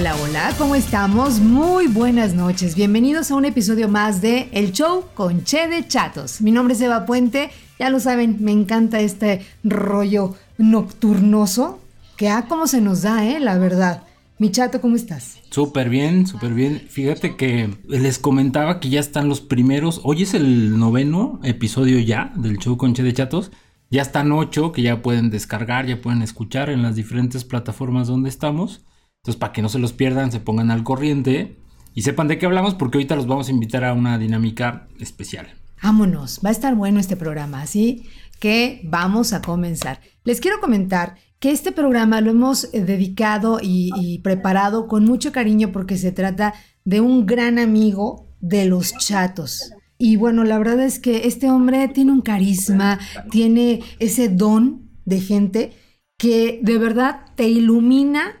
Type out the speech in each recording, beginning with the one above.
Hola, hola, ¿cómo estamos? Muy buenas noches. Bienvenidos a un episodio más de El Show con Che de Chatos. Mi nombre es Eva Puente. Ya lo saben, me encanta este rollo nocturnoso que a cómo se nos da, ¿eh? La verdad. Mi chato, ¿cómo estás? Súper bien, súper bien. Fíjate que les comentaba que ya están los primeros. Hoy es el noveno episodio ya del show con Che de Chatos. Ya están ocho que ya pueden descargar, ya pueden escuchar en las diferentes plataformas donde estamos. Entonces, para que no se los pierdan, se pongan al corriente y sepan de qué hablamos, porque ahorita los vamos a invitar a una dinámica especial. Vámonos, va a estar bueno este programa, así que vamos a comenzar. Les quiero comentar que este programa lo hemos eh, dedicado y, y, preparado con mucho cariño porque se trata de un gran amigo de los chatos. Y bueno, la verdad es que este hombre tiene un carisma, tiene ese don de gente que de verdad te ilumina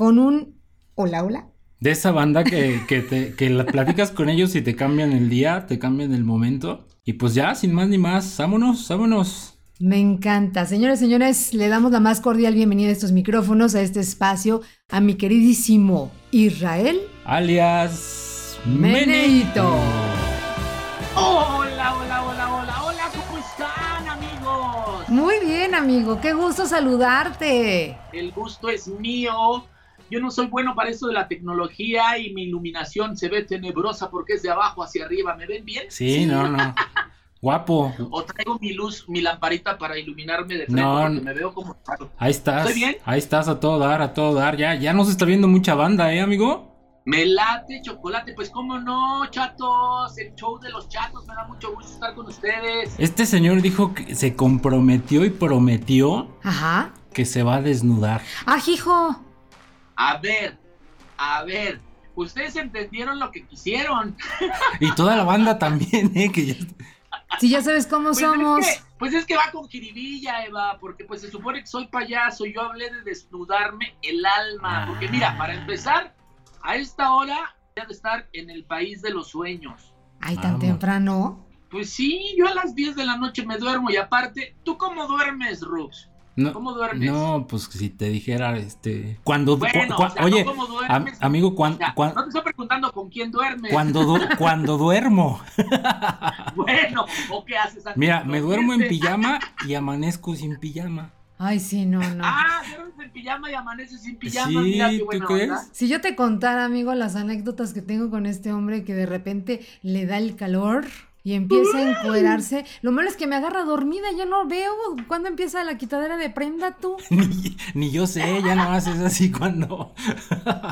con un hola, hola. De esa banda que, que, te, que la platicas con ellos y te cambian el día, te cambian el momento. Y pues ya, sin más ni más, vámonos, vámonos. Me encanta. Señores, señores, le damos la más cordial bienvenida a estos micrófonos, a este espacio, a mi queridísimo Israel. Alias Meneito. Hola, hola, hola, hola, hola, ¿cómo están amigos? Muy bien, amigo, qué gusto saludarte. El gusto es mío. Yo no soy bueno para eso de la tecnología y mi iluminación se ve tenebrosa porque es de abajo hacia arriba. ¿Me ven bien? Sí, sí. no, no. Guapo. O traigo mi luz, mi lamparita para iluminarme de frente no, porque me veo como. Ahí estás. ¿Estoy bien? Ahí estás a todo dar, a todo dar. Ya, ya nos está viendo mucha banda, ¿eh, amigo? Me late chocolate, pues cómo no, chatos, el show de los chatos, me da mucho gusto estar con ustedes. Este señor dijo que se comprometió y prometió Ajá. que se va a desnudar. ¡Ah, hijo! A ver, a ver, ustedes entendieron lo que quisieron. Y toda la banda también, ¿eh? Que ya... Si ya sabes cómo pues somos. Es que, pues es que va con jiribilla, Eva, porque pues se supone que soy payaso. Yo hablé de desnudarme el alma. Ah. Porque mira, para empezar, a esta hora debe estar en el país de los sueños. Ay, tan Vamos. temprano. Pues sí, yo a las 10 de la noche me duermo y aparte, ¿tú cómo duermes, Rux? No, ¿Cómo duermes? No, pues si te dijera, este, cuando, Bueno, cu- o sea, oye, ¿no cómo am- duermes? amigo, cuan- O sea, cuan- no te estoy preguntando con quién duermes. cuando, du- cuando duermo, Bueno, ¿o qué haces antes mira, me duermo en pijama y amanezco sin pijama. Ay, sí, no, no. Ah, duermes en pijama y amaneces sin pijama. Sí, mira qué ¿tú buena crees? onda. Si yo te contara, amigo, las anécdotas que tengo con este hombre que de repente le da el calor y empieza a encuerarse, lo malo es que me agarra dormida, yo no veo cuándo empieza la quitadera de prenda tú. Ni, ni yo sé, ya no haces así cuando.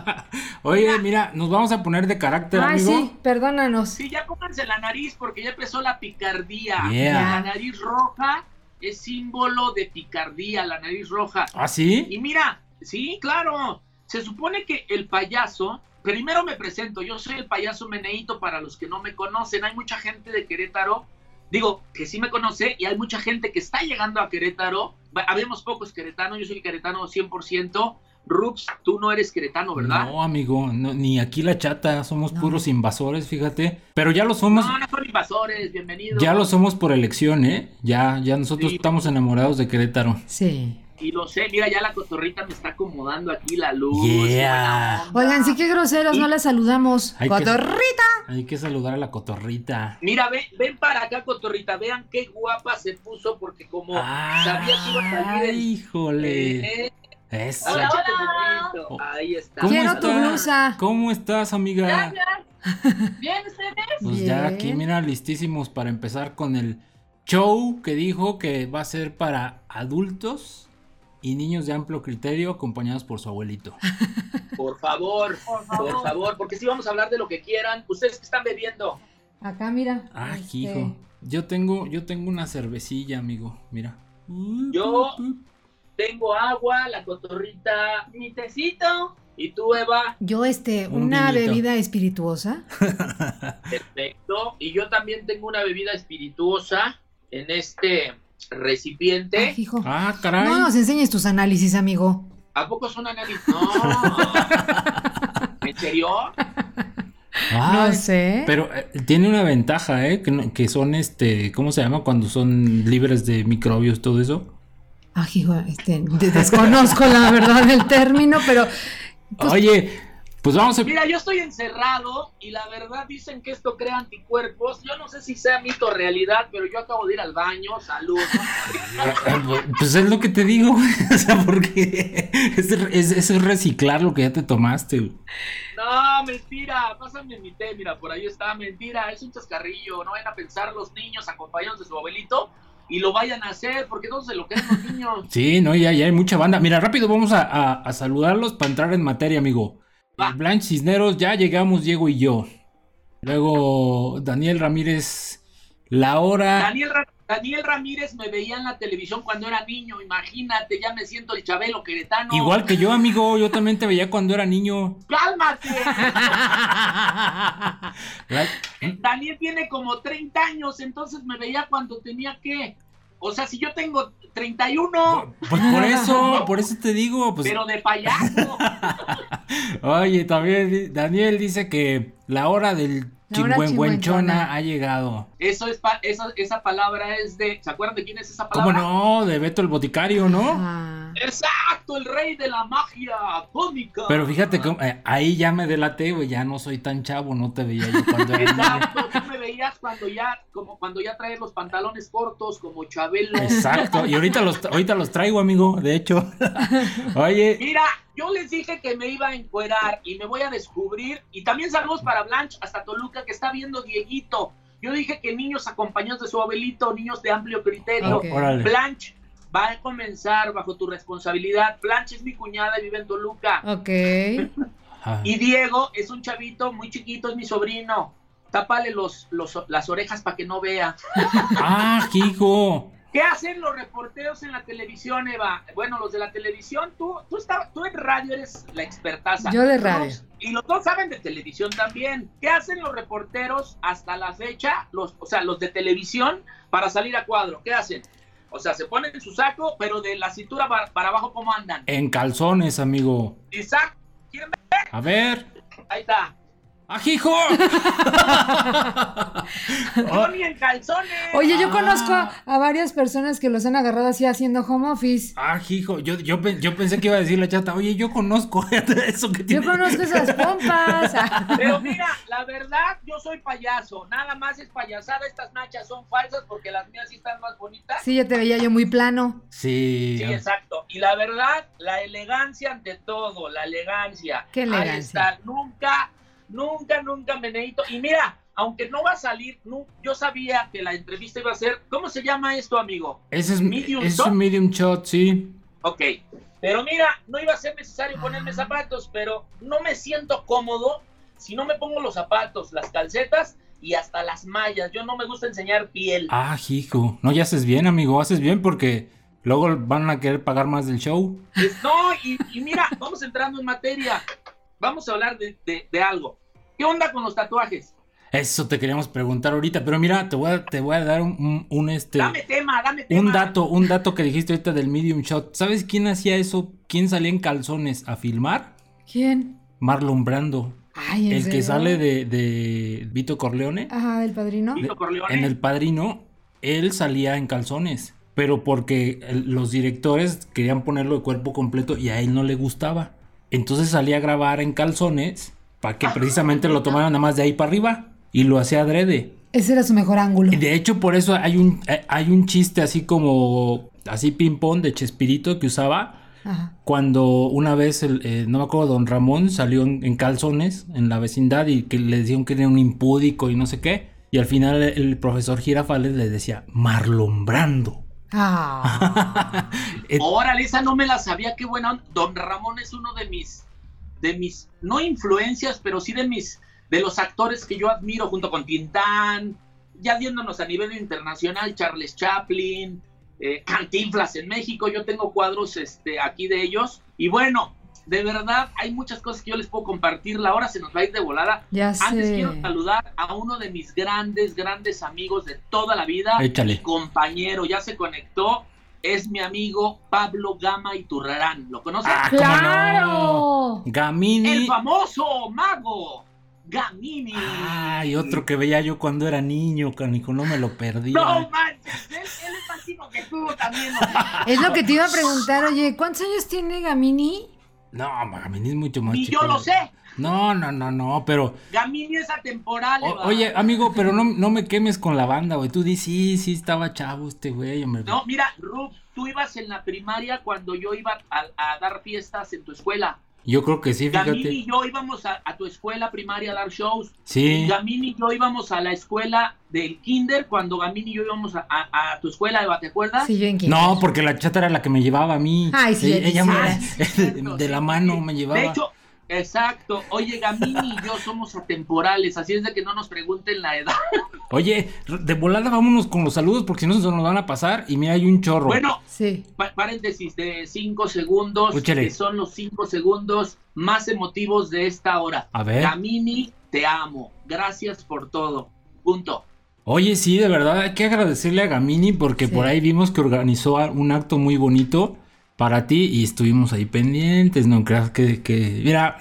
Oye, mira, nos vamos a poner de carácter, Ay, amigo. sí, perdónanos. Sí, ya pónganse la nariz porque ya empezó la picardía. Yeah. La nariz roja es símbolo de picardía, la nariz roja. ¿Ah, sí? Y mira, sí, claro, se supone que el payaso, primero me presento, yo soy el payaso Meneito para los que no me conocen, hay mucha gente de Querétaro, digo, que sí me conoce y hay mucha gente que está llegando a Querétaro, habemos pocos queretanos, yo soy queretano 100%, Rux, tú no eres queretano, ¿verdad? No, amigo, no, ni aquí la chata, somos No. puros invasores, fíjate. Pero ya lo somos, No, no son invasores, bienvenidos. ya lo somos por elección, ¿eh? Ya, ya nosotros Sí. estamos enamorados de Querétaro. Sí. Y lo sé, mira, ya la cotorrita me está acomodando aquí la luz. Yeah. Oigan, sí que groseros, no les saludamos. Hay que- ¡Cotorrita! Hay que saludar a la cotorrita. Mira, ven, ven para acá, cotorrita, vean qué guapa se puso, porque como sabía que iba a salir Ay, el... híjole. Eh, Eso. hola, Hola. Ahí está. ¿Cómo Quiero tu estás? blusa. ¿Cómo estás, amiga? Gracias. Bien, ustedes. Pues ya aquí, mira, listísimos para empezar con el show que dijo que va a ser para adultos y niños de amplio criterio acompañados por su abuelito. Por favor, Por por favor. porque sí vamos a hablar de lo que quieran. ¿Ustedes qué están bebiendo? Acá, mira. Ay, este, hijo. Yo tengo, yo tengo una cervecilla, amigo. Mira. Yo- Tengo agua, la cotorrita Mi tecito. y tú, Eva. Yo, este, Un una vinito. bebida espirituosa. Perfecto. Y yo también tengo una bebida espirituosa en este recipiente. Ay, hijo. Ah, caray. No nos enseñes tus análisis, amigo. ¿A poco son análisis? No. ¿En serio? Ah, no sé. Pero eh, tiene una ventaja, ¿eh? Que, que son, este, ¿cómo se llama? Cuando son libres de microbios, todo eso. Ay, hijo, este, de- desconozco la verdad del término, pero Oye, pues vamos a... Mira, yo estoy encerrado y la verdad dicen que esto crea anticuerpos. Yo no sé si sea mito o realidad, pero yo acabo de ir al baño, salud. Pues es lo que te digo, güey. O sea, porque es, es- es reciclar lo que ya te tomaste. güey. No, mentira, pásame mi té, mira, por ahí está, mentira, es un chascarrillo, no vayan a pensar los niños acompañados de su abuelito y lo vayan a hacer, porque no se lo quedan los niños. Sí, no, ya, ya hay mucha banda. Mira, rápido vamos a, a- a saludarlos para entrar en materia, amigo. Va. Blanche Cisneros, ya llegamos, Diego y yo. Luego, Daniel Ramírez, la hora. Daniel, Ra- Daniel Ramírez me veía en la televisión cuando era niño, imagínate, ya me siento el Chabelo queretano. Igual que yo, amigo, yo también te veía cuando era niño. ¡Cálmate! Daniel tiene como 30 años, entonces me veía cuando tenía que... O sea, si yo tengo 31, Pues por eso, por eso te digo, pues. pero de payaso. Oye, también Daniel dice que la hora del chingüengüenchona ha llegado. Eso es pa- esa, esa palabra es de. ¿Se acuerdan de quién es esa ¿Cómo palabra? no? De Beto el Boticario, ¿no? Ah. Exacto, el rey de la magia cómica. Pero fíjate que eh, ahí ya me delaté, güey, ya no soy tan chavo, no te veía yo cuando era niño. Exacto, tú me veías cuando ya, como cuando ya traes los pantalones cortos, como Chabelo. Exacto, y ahorita los, ahorita los traigo, amigo, de hecho. Oye, Mira, yo les dije que me iba a encuerar y me voy a descubrir. Y también saludos para Blanche hasta Toluca que está viendo Dieguito. Yo dije que niños acompañados de su abuelito, niños de amplio criterio. Blanche va a comenzar bajo tu responsabilidad. Blanche es mi cuñada y vive en Toluca. Ok. Ah, Y Diego es un chavito muy chiquito, es mi sobrino. Tápale los, los- las orejas para que no vea. Ah, hijo. ¿Qué hacen los reporteros en la televisión, Eva? Bueno, los de la televisión, tú, tú, estabas- tú en radio eres la expertaza. Yo de radio. Y los dos saben de televisión también. ¿Qué hacen los reporteros hasta la fecha? Los, o sea, los de televisión para salir a cuadro. ¿Qué hacen? O sea, se ponen su saco, pero de la cintura para, para abajo, ¿cómo andan? En calzones, amigo. Isaac, ¿quieren ver? A ver. Ahí está. ¡Ah, hijo! Yo ni en calzones. Oye, yo Ah. conozco a, a varias personas que los han agarrado así haciendo home office. Ah, hijo, yo, yo, yo pensé que iba a decir la chata, oye, yo conozco eso que Yo tiene. conozco esas pompas. Pero mira, la verdad, yo soy payaso. Nada más es payasada. Estas nachas son falsas porque las mías sí están más bonitas. Sí, ya te veía yo muy plano. Sí. Sí, exacto. Y la verdad, la elegancia ante todo, la elegancia. Qué Ahí elegancia. está. Nunca, nunca, nunca me necesito. Y mira, aunque no va a salir, yo sabía que la entrevista iba a ser. ¿Cómo se llama esto, amigo? Ese es, Medium es shot. un medium shot, sí. Ok. Pero mira, no iba a ser necesario ponerme zapatos, pero no me siento cómodo si no me pongo los zapatos, las calcetas y hasta las mallas. Yo no me gusta enseñar piel. Ah, hijo. No, ya haces bien, amigo, haces bien porque luego van a querer pagar más del show. No, y, y mira, vamos entrando en materia. Vamos a hablar de, de- de algo. ¿Qué onda con los tatuajes? Eso te queríamos preguntar ahorita, pero mira, te voy a, te voy a dar un, un- un, este Dame tema, dame tema. un dato, un dato que dijiste ahorita del medium shot. ¿Sabes quién hacía eso? ¿Quién salía en calzones a filmar? ¿Quién? Marlon Brando. Ay, ¿en El que sale de, de Vito Corleone. Ajá, del padrino. Vito Corleone. En El Padrino, él salía en calzones, pero porque el- los directores querían ponerlo de cuerpo completo y a él no le gustaba. Entonces salía a grabar en calzones para que precisamente lo tomaran nada más de ahí para arriba y lo hacía adrede. Ese era su mejor ángulo. Y de hecho por eso hay un, eh, hay un chiste así como, así ping pong de Chespirito que usaba Ajá. cuando una vez, el, eh, no me acuerdo, don Ramón salió en, en calzones en la vecindad y que le decían que era un impúdico y no sé qué. Y al final el, el profesor Girafales le decía, Marlon Brando. Ah. Órale, esa no me la sabía, qué buena. onda. Don Ramón es uno de mis, de mis, no influencias, pero sí de mis, de los actores que yo admiro junto con Tintán, ya viéndonos a nivel internacional, Charles Chaplin, eh, Cantinflas en México, yo tengo cuadros este, aquí de ellos. Y bueno, de verdad, hay muchas cosas que yo les puedo compartir. La hora se nos va a ir de volada. Ya Antes sé. quiero saludar a uno de mis grandes, grandes amigos de toda la vida. Échale. Mi compañero, ya se conectó. Es mi amigo Pablo Gama Iturrarán. ¿Lo conoces? Ah, ¿cómo ¡Claro! no? Gamini. El famoso mago Gamini. Ay, otro que veía yo cuando era niño, canijo, no me lo perdía. no manches, él, él es más chico que tú también. Es lo que te iba a preguntar, oye, ¿cuántos años tiene Gamini? No, Gamini es mucho más Ni chico. yo lo sé. No, no, no, no, pero... Gamini es atemporal. o- oye, amigo, pero no, no me quemes con la banda, güey. Tú dices, sí, sí, estaba chavo este güey, hombre. No, mira, Rub, tú ibas en la primaria cuando yo iba a, a dar fiestas en tu escuela. Yo creo que sí, Gamini fíjate. y yo íbamos a, a tu escuela primaria a dar shows. Sí. Y Gamini y yo íbamos a la escuela del kinder cuando Gamini y yo íbamos a, a- a tu escuela, Eva, ¿te acuerdas? Sí, yo en quinto. No, porque la chata era la que me llevaba a mí. Ay, sí, ella, ella me- cierto, de la mano sí. me llevaba. De hecho, exacto. Oye, Gamini y yo somos atemporales, así es de que no nos pregunten la edad. Oye, de volada vámonos con los saludos porque si no se nos van a pasar y mira, hay un chorro. Bueno, Sí. pa- paréntesis de cinco segundos, Échale. que son los cinco segundos más emotivos de esta hora. A ver. Gamini, te amo. Gracias por todo. Punto. Oye, sí, de verdad, hay que agradecerle a Gamini porque Sí. por ahí vimos que organizó un acto muy bonito para ti y estuvimos ahí pendientes, no creas que, que... Mira,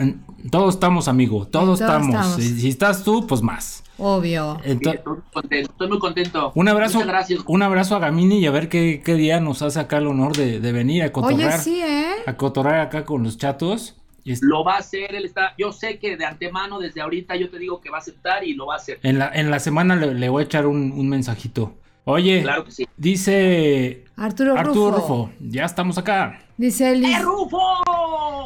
todos estamos, amigo, todos, Todos estamos. estamos. Si, si estás tú, pues más. Obvio. Sí, Ento- estoy, muy contento, estoy muy contento. un abrazo, Muchas gracias. un abrazo a Gamini y a ver qué, qué día nos hace acá el honor de, de venir a cotorrear, Oye, sí, ¿eh? a cotorrear acá con los chatos. Lo va a hacer, él está. Yo sé que de antemano, desde ahorita, yo te digo que va a aceptar y lo va a hacer. en, la, en la semana le, le voy a echar un, un mensajito. Oye, Claro que sí. dice Arturo, Arturo Rufo. Rufo, ya estamos acá. Dice Liz. ¡Eh, Rufo!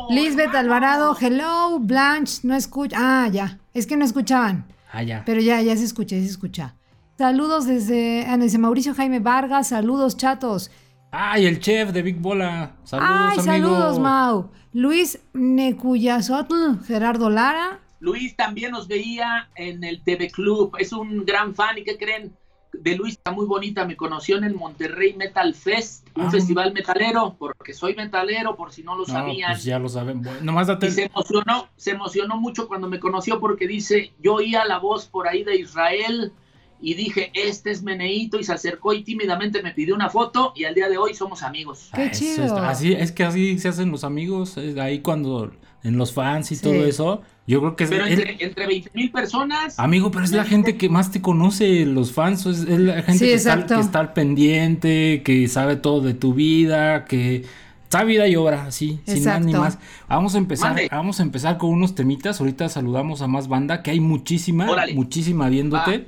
Lisbeth. Alvarado, hello, Blanche, no escucha. Ah, ya. Es que no escuchaban. Ah, ya. Pero ya, ya se escucha, ya se escucha. Saludos desde, ah, desde Mauricio Jaime Vargas, saludos chatos. Ay, el chef de Big Bola. Saludos, Ay, amigo. saludos, Mau. Luis Necuyazotl, Gerardo Lara. Luis también nos veía en el TV Club. Es un gran fan. ¿Y qué creen? De Luis está muy bonita. Me conoció en el Monterrey Metal Fest, un Ah. festival metalero, porque soy metalero, por si no lo No, sabían. pues ya lo saben. Bueno, nomás date. Y se emocionó, se emocionó mucho cuando me conoció porque dice, yo oía la voz por ahí de Israel y dije, este es Meneito y se acercó y tímidamente me pidió una foto y al día de hoy somos amigos. Qué Ah, eso chido. así, es que así se hacen los amigos. es ahí cuando en los fans y Sí. todo eso. Yo creo que es. Pero es- entre, entre 20 mil personas, Amigo, pero es la gente que más te conoce, los fans, es, es la gente Sí, que, está, exacto. que está al pendiente, que sabe todo de tu vida, que sabe vida y obra, así, sin más ni más. Vamos a empezar, Mande. vamos a empezar con unos temitas, ahorita saludamos a más banda, que hay muchísima, Órale. muchísima viéndote.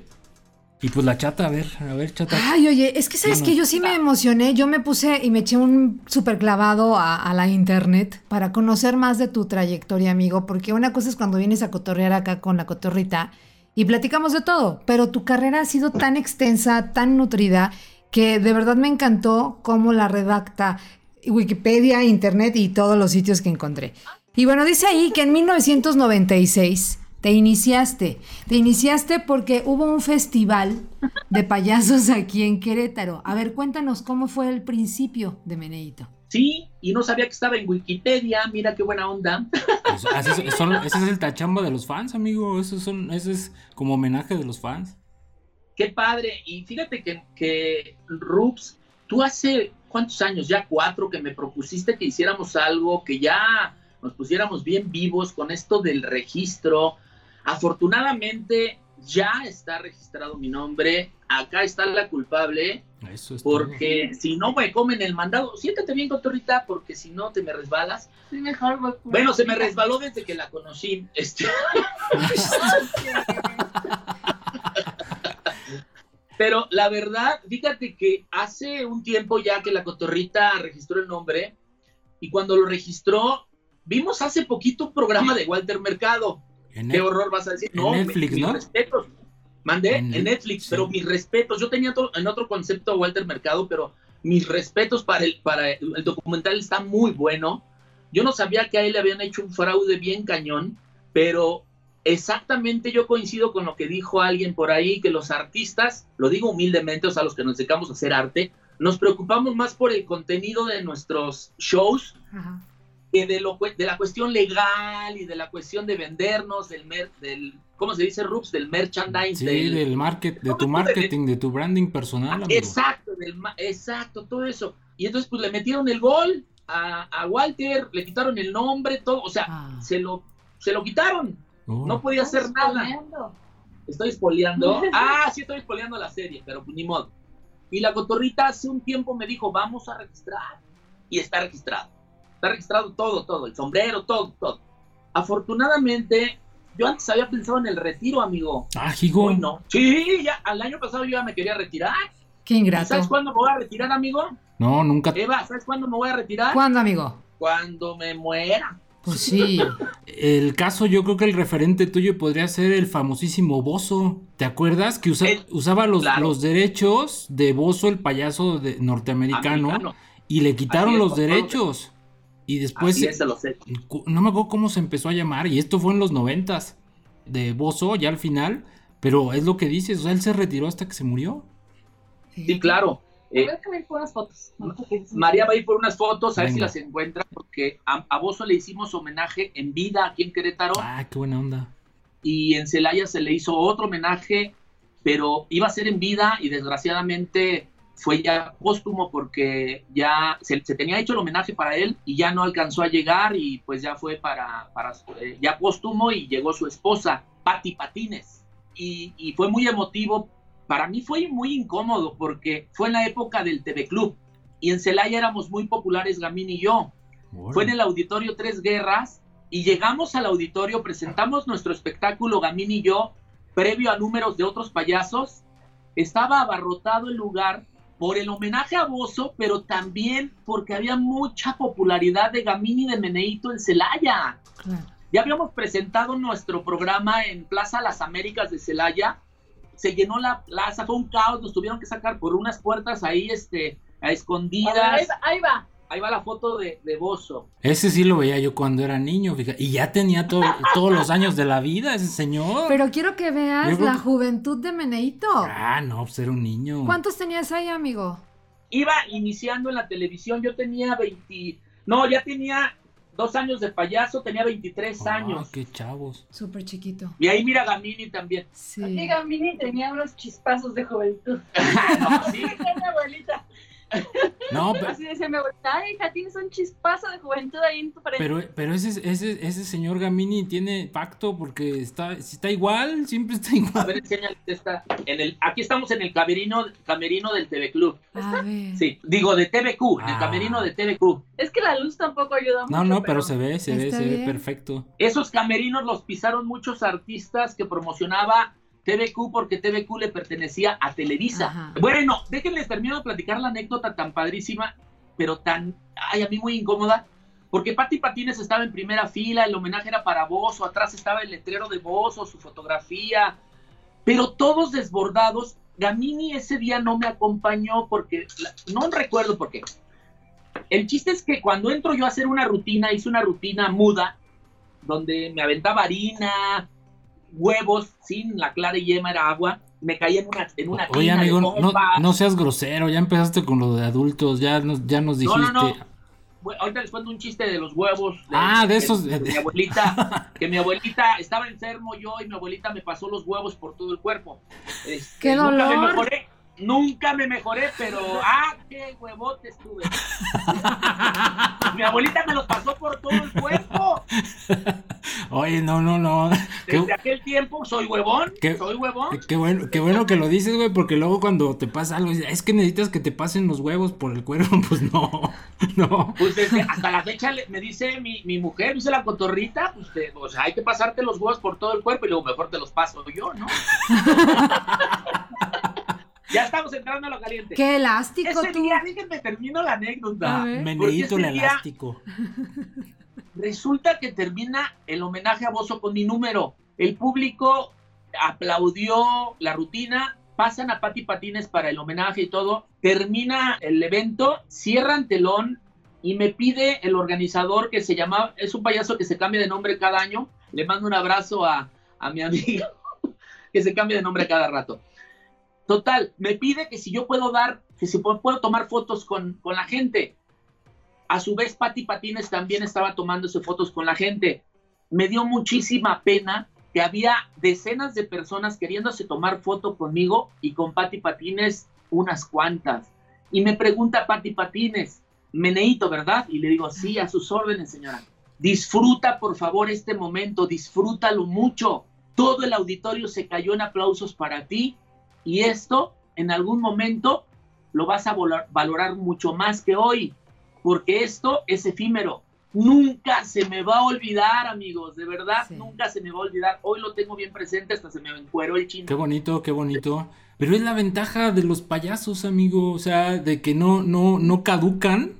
Y pues la chata, a ver, a ver, chata. Ay, oye, es que sabes que yo sí me emocioné. Yo me puse y me eché un super clavado a, a la internet para conocer más de tu trayectoria, amigo. Porque una cosa es cuando vienes a cotorrear acá con la cotorrita y platicamos de todo. Pero tu carrera ha sido tan extensa, tan nutrida, que de verdad me encantó cómo la redacta Wikipedia, internet y todos los sitios que encontré. Y bueno, dice ahí que en 1996 te iniciaste. Te iniciaste porque hubo un festival de payasos aquí en Querétaro. A ver, cuéntanos cómo fue el principio de Meneito. sí, y no sabía que estaba en Wikipedia, mira qué buena onda. Pues, así son- ese es el tachamba de los fans, amigo. Eso son, ese es como homenaje de los fans. Qué padre. Y fíjate que, que Rups, tú hace cuántos años, ya cuatro, que me propusiste que hiciéramos algo, que ya nos pusiéramos bien vivos con esto del registro. Afortunadamente ya está registrado mi nombre. Acá está la culpable, Eso es todo. porque si no me comen el mandado, siéntate bien, cotorrita, porque si no te me resbalas. Sí, mejor voy por- Bueno, se me resbaló desde que la conocí. Este, Pero la verdad, fíjate que hace un tiempo ya que la cotorrita registró el nombre y cuando lo registró, vimos hace poquito un programa de Walter Mercado. En ¿Qué el- horror vas a decir? en no, mi- Netflix, mis ¿no? respetos. Mandé En en, Net- Netflix, sí. pero mis respetos. Yo tenía otro- en otro concepto a Walter Mercado, pero mis respetos para el, para el, el documental está muy bueno. Yo no sabía que a él le habían hecho un fraude bien cañón, pero exactamente yo coincido con lo que dijo alguien por ahí, que los artistas, lo digo humildemente, o sea, los que nos dedicamos a hacer arte, nos preocupamos más por el contenido de nuestros shows Ajá. Que de, lo, de la cuestión legal y de la cuestión de vendernos, del, mer, del ¿cómo se dice, Rups? Del merchandise. Sí, del- del market, de tu marketing, de tu branding personal, amigo. Exacto, del exacto, todo eso. Y entonces pues le metieron el gol a, a Walter, le quitaron el nombre, todo, o sea, Ah. se, lo, se lo quitaron, Oh. no podía hacer nada. Estoy espoleando. Ah, sí, estoy espoleando la serie, pero pues, ni modo. Y la cotorrita hace un tiempo me dijo, vamos a registrar. Y está registrado. Está registrado todo, todo, el sombrero, todo, todo. Afortunadamente, yo antes había pensado en el retiro, amigo. Ah, Higo. Hoy no. Sí, ya, al año pasado yo ya me quería retirar. Qué ingrato. ¿Sabes cuándo me voy a retirar, amigo? No, nunca. Eva, ¿sabes cuándo me voy a retirar? ¿Cuándo, amigo? Cuando me muera. Pues sí. El caso, yo creo que el referente tuyo podría ser el famosísimo Bozo. ¿Te acuerdas? Que usa- El- usaba los, claro. los derechos de Bozo, el payaso de- norteamericano, Americano. y le quitaron Así es, los derechos. Y después, Así es, se lo sé. cu- no me acuerdo cómo se empezó a llamar, y esto fue en los noventas, de Bozo, ya al final. Pero es lo que dices, o sea, él se retiró hasta que se murió. Sí, claro. Eh, Voy a cambiar por unas fotos. María va a ir por unas fotos, a ver si las encuentra, porque a, a Bozo le hicimos homenaje en vida aquí en Querétaro Ah, qué buena onda. y en Celaya se le hizo otro homenaje, pero iba a ser en vida y desgraciadamente fue ya póstumo porque ya se, se tenía hecho el homenaje para él y ya no alcanzó a llegar y pues ya fue para, para eh, ya póstumo y llegó su esposa, Patti Patines. Y, y fue muy emotivo. Para mí fue muy incómodo porque fue en la época del TV Club y en Celaya éramos muy populares Gamín y yo. Fue en el auditorio Tres Guerras y llegamos al auditorio, presentamos nuestro espectáculo Gamín y yo, previo a números de otros payasos. Estaba abarrotado el lugar por el homenaje a Bozo, pero también porque había mucha popularidad de Gamín y de Meneito en Celaya. Claro. Ya habíamos presentado nuestro programa en Plaza Las Américas de Celaya. Se llenó la plaza, fue un caos, nos tuvieron que sacar por unas puertas ahí este, a A ver, escondidas. ahí va, ahí va. Ahí va la foto de, de Bozo. Ese sí lo veía yo cuando era niño, fíjate. Y ya tenía todo- todos los años de la vida, ese señor. Pero quiero que veas la que- juventud de Meneito. Ah, no, pues era un niño. ¿Cuántos tenías ahí, amigo? Iba iniciando en la televisión, yo tenía 20, no, ya tenía dos años de payaso, tenía 23 Ah, años. qué chavos. Súper chiquito. Y ahí mira Gamini también. Sí. Amiga Mini tenía unos chispazos de juventud. No, sí. Decía mi abuelita. No, pe- Así decía mi abuelita, ay, hija, tienes un chispazo de juventud ahí en tu frente. pero, pero ese, ese, ese señor Gamini tiene pacto porque está, si está igual, siempre está A igual. ver, enséñale esta. En el, aquí estamos en el camerino, camerino del TV Club. A ver. Sí, digo de TVQ, en el Ah. camerino de TVQ. Es que la luz tampoco ayuda mucho. No, no, pero se ve, se ve, Está se ve perfecto. Esos camerinos los pisaron muchos artistas que promocionaba TVQ porque TVQ le pertenecía a Televisa. Ajá. Bueno, déjenles termino de platicar la anécdota tan padrísima, pero tan, ay, a mí muy incómoda, porque Pati Patines estaba en primera fila, el homenaje era para Bozo, atrás estaba el letrero de Bozo, su fotografía, pero todos desbordados. Gamini ese día no me acompañó porque, no recuerdo por qué. El chiste es que cuando entro yo a hacer una rutina, hice una rutina muda, donde me aventaba harina, huevos, sin la clara y yema era agua, me caía en una, en una Oye, tina de amigo, no, no seas grosero, ya empezaste con lo de adultos, ya nos, ya nos No, dijiste. no, no. Bueno, ahorita les cuento un chiste de los huevos. Ah, de esos- que mi abuelita, que mi abuelita estaba enfermo yo y mi abuelita me pasó los huevos por todo el cuerpo. Este, ¡Qué Nunca me dolor! mejoré, nunca me mejoré, pero ¡ah, qué huevote estuve! mi abuelita me los pasó por todo el cuerpo. Oye, no, no, no. Qué, Desde aquel tiempo soy huevón, ¿Qué? soy huevón. qué bueno, qué bueno que lo dices, güey, porque luego cuando te pasa algo, es que necesitas que te pasen los huevos por el cuerpo, pues no, no. Pues desde, hasta la fecha me dice mi, mi mujer, me dice la cotorrita, pues te- o sea, hay que pasarte los huevos por todo el cuerpo y luego mejor te los paso yo, ¿no? ya estamos entrando a lo caliente. Qué elástico Ese tú. día, déjenme termino la anécdota. Meneíto el día- elástico. Resulta que termina el homenaje a Bozo con mi número. El público aplaudió la rutina, pasan a Pati Patines para el homenaje y todo. Termina el evento, cierran telón y me pide el organizador que se llama, es un payaso que se cambia de nombre cada año. Le mando un abrazo a, a mi amigo que se cambia de nombre cada rato. Total, me pide que si yo puedo dar, que si puedo, tomar fotos con, con la gente. A su vez, Pati Patines también estaba tomándose fotos con la gente. Me dio muchísima pena que había decenas de personas queriéndose tomar foto conmigo y con Pati Patines unas cuantas. Y me pregunta Pati Patines, Meneito, ¿verdad? Y le digo, sí, a sus órdenes, señora. Disfruta, por favor, este momento, disfrútalo mucho. Todo el auditorio se cayó en aplausos para ti y esto en algún momento lo vas a valorar mucho más que hoy porque esto es efímero. nunca se me va a olvidar, amigos, de verdad, Sí. nunca se me va a olvidar. Hoy lo tengo bien presente, hasta se me encueró el chino. Qué bonito, qué bonito. Pero es la ventaja de los payasos, amigo. O sea, de que no, no, no caducan.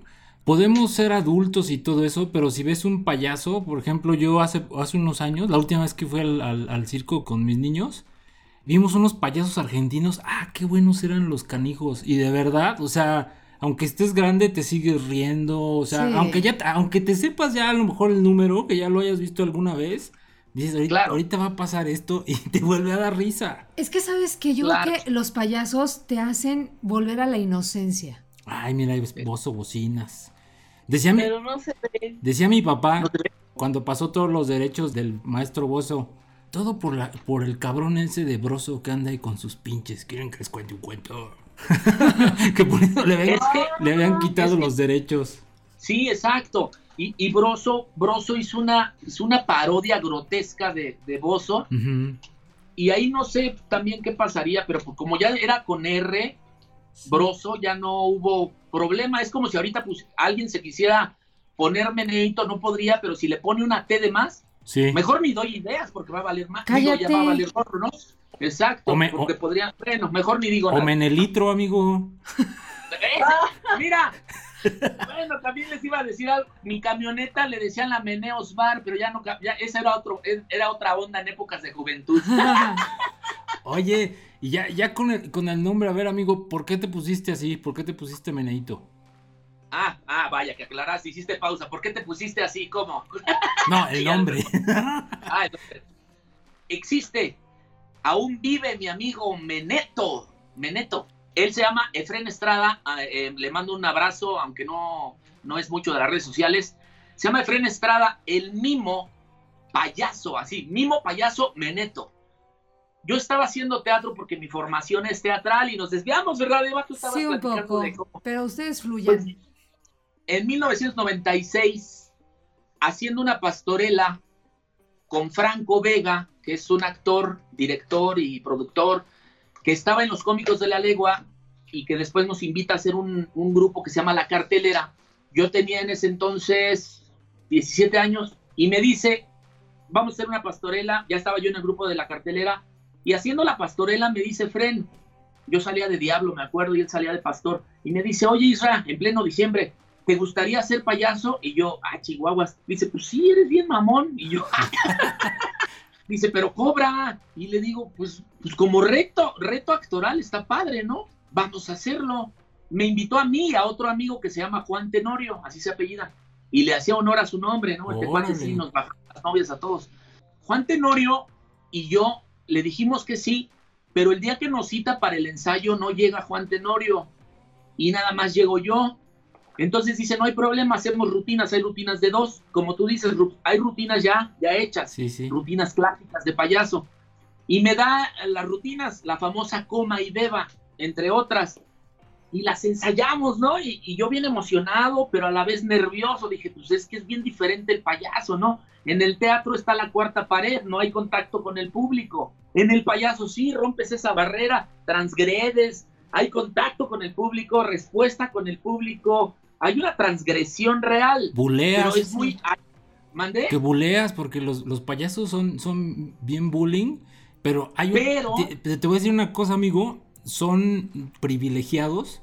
Podemos ser adultos y todo eso, pero si ves un payaso, por ejemplo, yo hace, hace unos años, la última vez que fui al, al- al circo con mis niños, vimos unos payasos argentinos. Ah, qué buenos eran los canijos. Y de verdad, o sea, aunque estés grande, te sigues riendo. O sea, Sí. aunque ya, aunque te sepas ya a lo mejor el número, que ya lo hayas visto alguna vez, dices, ahorita, Claro. ahorita va a pasar esto y te vuelve a dar risa. Es que sabes que yo Claro. creo que los payasos te hacen volver a la inocencia. Ay, mira, bozo bocinas. Decía mi, Pero no se ve. decía mi papá No te ve. cuando pasó todos los derechos del maestro Bozo. Todo por la, por el cabrón ese de Broso que anda ahí con sus pinches. Quieren que les cuente un cuento. que por eso le habían, Es que- le habían quitado es que- los derechos. Sí, exacto. Y, y Broso, Broso hizo una, hizo una parodia grotesca de, de Bozo. Y ahí no sé también qué pasaría, pero pues como ya era con R, Broso, ya no hubo problema. Es como si ahorita pues, alguien se quisiera poner Meneito, no podría, pero si le pone una T de más, Sí. mejor ni doy ideas porque va a valer más. Digo, ya Cállate. va a valer gorro, ¿no? Exacto, O me- porque o- podría, bueno, mejor ni digo O nada. Menelitro, amigo. ¡Eh! Mira, bueno, también les iba a decir algo. Mi camioneta le decían la Meneos Bar, pero ya no, ya esa era otro, era otra onda en épocas de juventud. Oye, y ya, ya con, el, con el nombre, a ver, amigo, ¿por qué te pusiste así? ¿Por qué te pusiste Meneito? Ah, ah, vaya, que aclaraste, hiciste pausa. ¿Por qué te pusiste así? ¿Cómo? No, el nombre. Ah, entonces, existe, aún vive mi amigo Meneto, Meneto. Él se llama Efren Estrada, ah, eh, le mando un abrazo, aunque no, no es mucho de las redes sociales. Se llama Efren Estrada, el mimo payaso, así, mimo payaso Meneto. Yo estaba haciendo teatro porque mi formación es teatral y nos desviamos, ¿verdad, Eva? Tú estabas Sí, un poco. de cómo- Pero ustedes fluyan. pues, en 1996, haciendo una pastorela con Franco Vega, que es un actor, director y productor, que estaba en los cómicos de la legua y que después nos invita a hacer un, un grupo que se llama La Cartelera. Yo tenía en ese entonces 17 años y me dice, vamos a hacer una pastorela, ya estaba yo en el grupo de La Cartelera, y haciendo la pastorela me dice, Fren, yo salía de Diablo, me acuerdo, y él salía de Pastor, y me dice, oye Isra, en pleno diciembre, ¿te gustaría ser payaso? Y yo, ah, chihuahuas. Dice, pues sí, eres bien mamón. Y yo, dice, pero cobra. Y le digo, pues, pues como reto, reto actoral, está padre, ¿no? Vamos a hacerlo. Me invitó a mí, a otro amigo que se llama Juan Tenorio, así se apellida, y le hacía honor a su nombre, ¿no? Este Órale. sí nos bajó las novias a todos. Juan Tenorio y yo le dijimos que sí, pero el día que nos cita para el ensayo no llega Juan Tenorio y nada más llego yo. Entonces dice, no hay problema, hacemos rutinas, hay rutinas de dos, como tú dices, hay rutinas ya, ya hechas, Sí, sí. rutinas clásicas de payaso. Y me da las rutinas, la famosa coma y beba, entre otras. Y las ensayamos, ¿no? Y, y yo bien emocionado, pero a la vez nervioso. Dije, pues es que es bien diferente el payaso, ¿no? En el teatro está la cuarta pared, no hay contacto con el público. En el payaso sí, rompes esa barrera, transgredes, hay contacto con el público, respuesta con el público, hay una transgresión real. Buleas. Pero es muy... ¿Mandé? Que buleas porque los, los payasos son, son bien bullying, pero hay un- Pero- te, te voy a decir una cosa, amigo, son privilegiados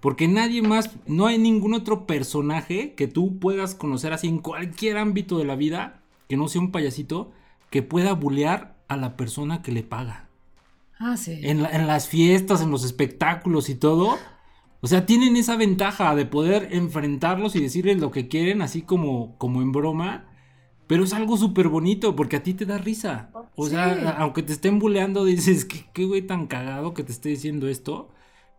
porque nadie más, no hay ningún otro personaje que tú puedas conocer así en cualquier ámbito de la vida, que no sea un payasito, que pueda bulear a la persona que le paga. Ah, sí. En, la- en las fiestas, en los espectáculos y todo. O sea, tienen esa ventaja de poder enfrentarlos y decirles lo que quieren, así como, como en broma. Pero es algo súper bonito porque a ti te da risa. O Sí. sea, aunque te estén buleando, dices, ¿qué, qué güey tan cagado que te esté diciendo esto.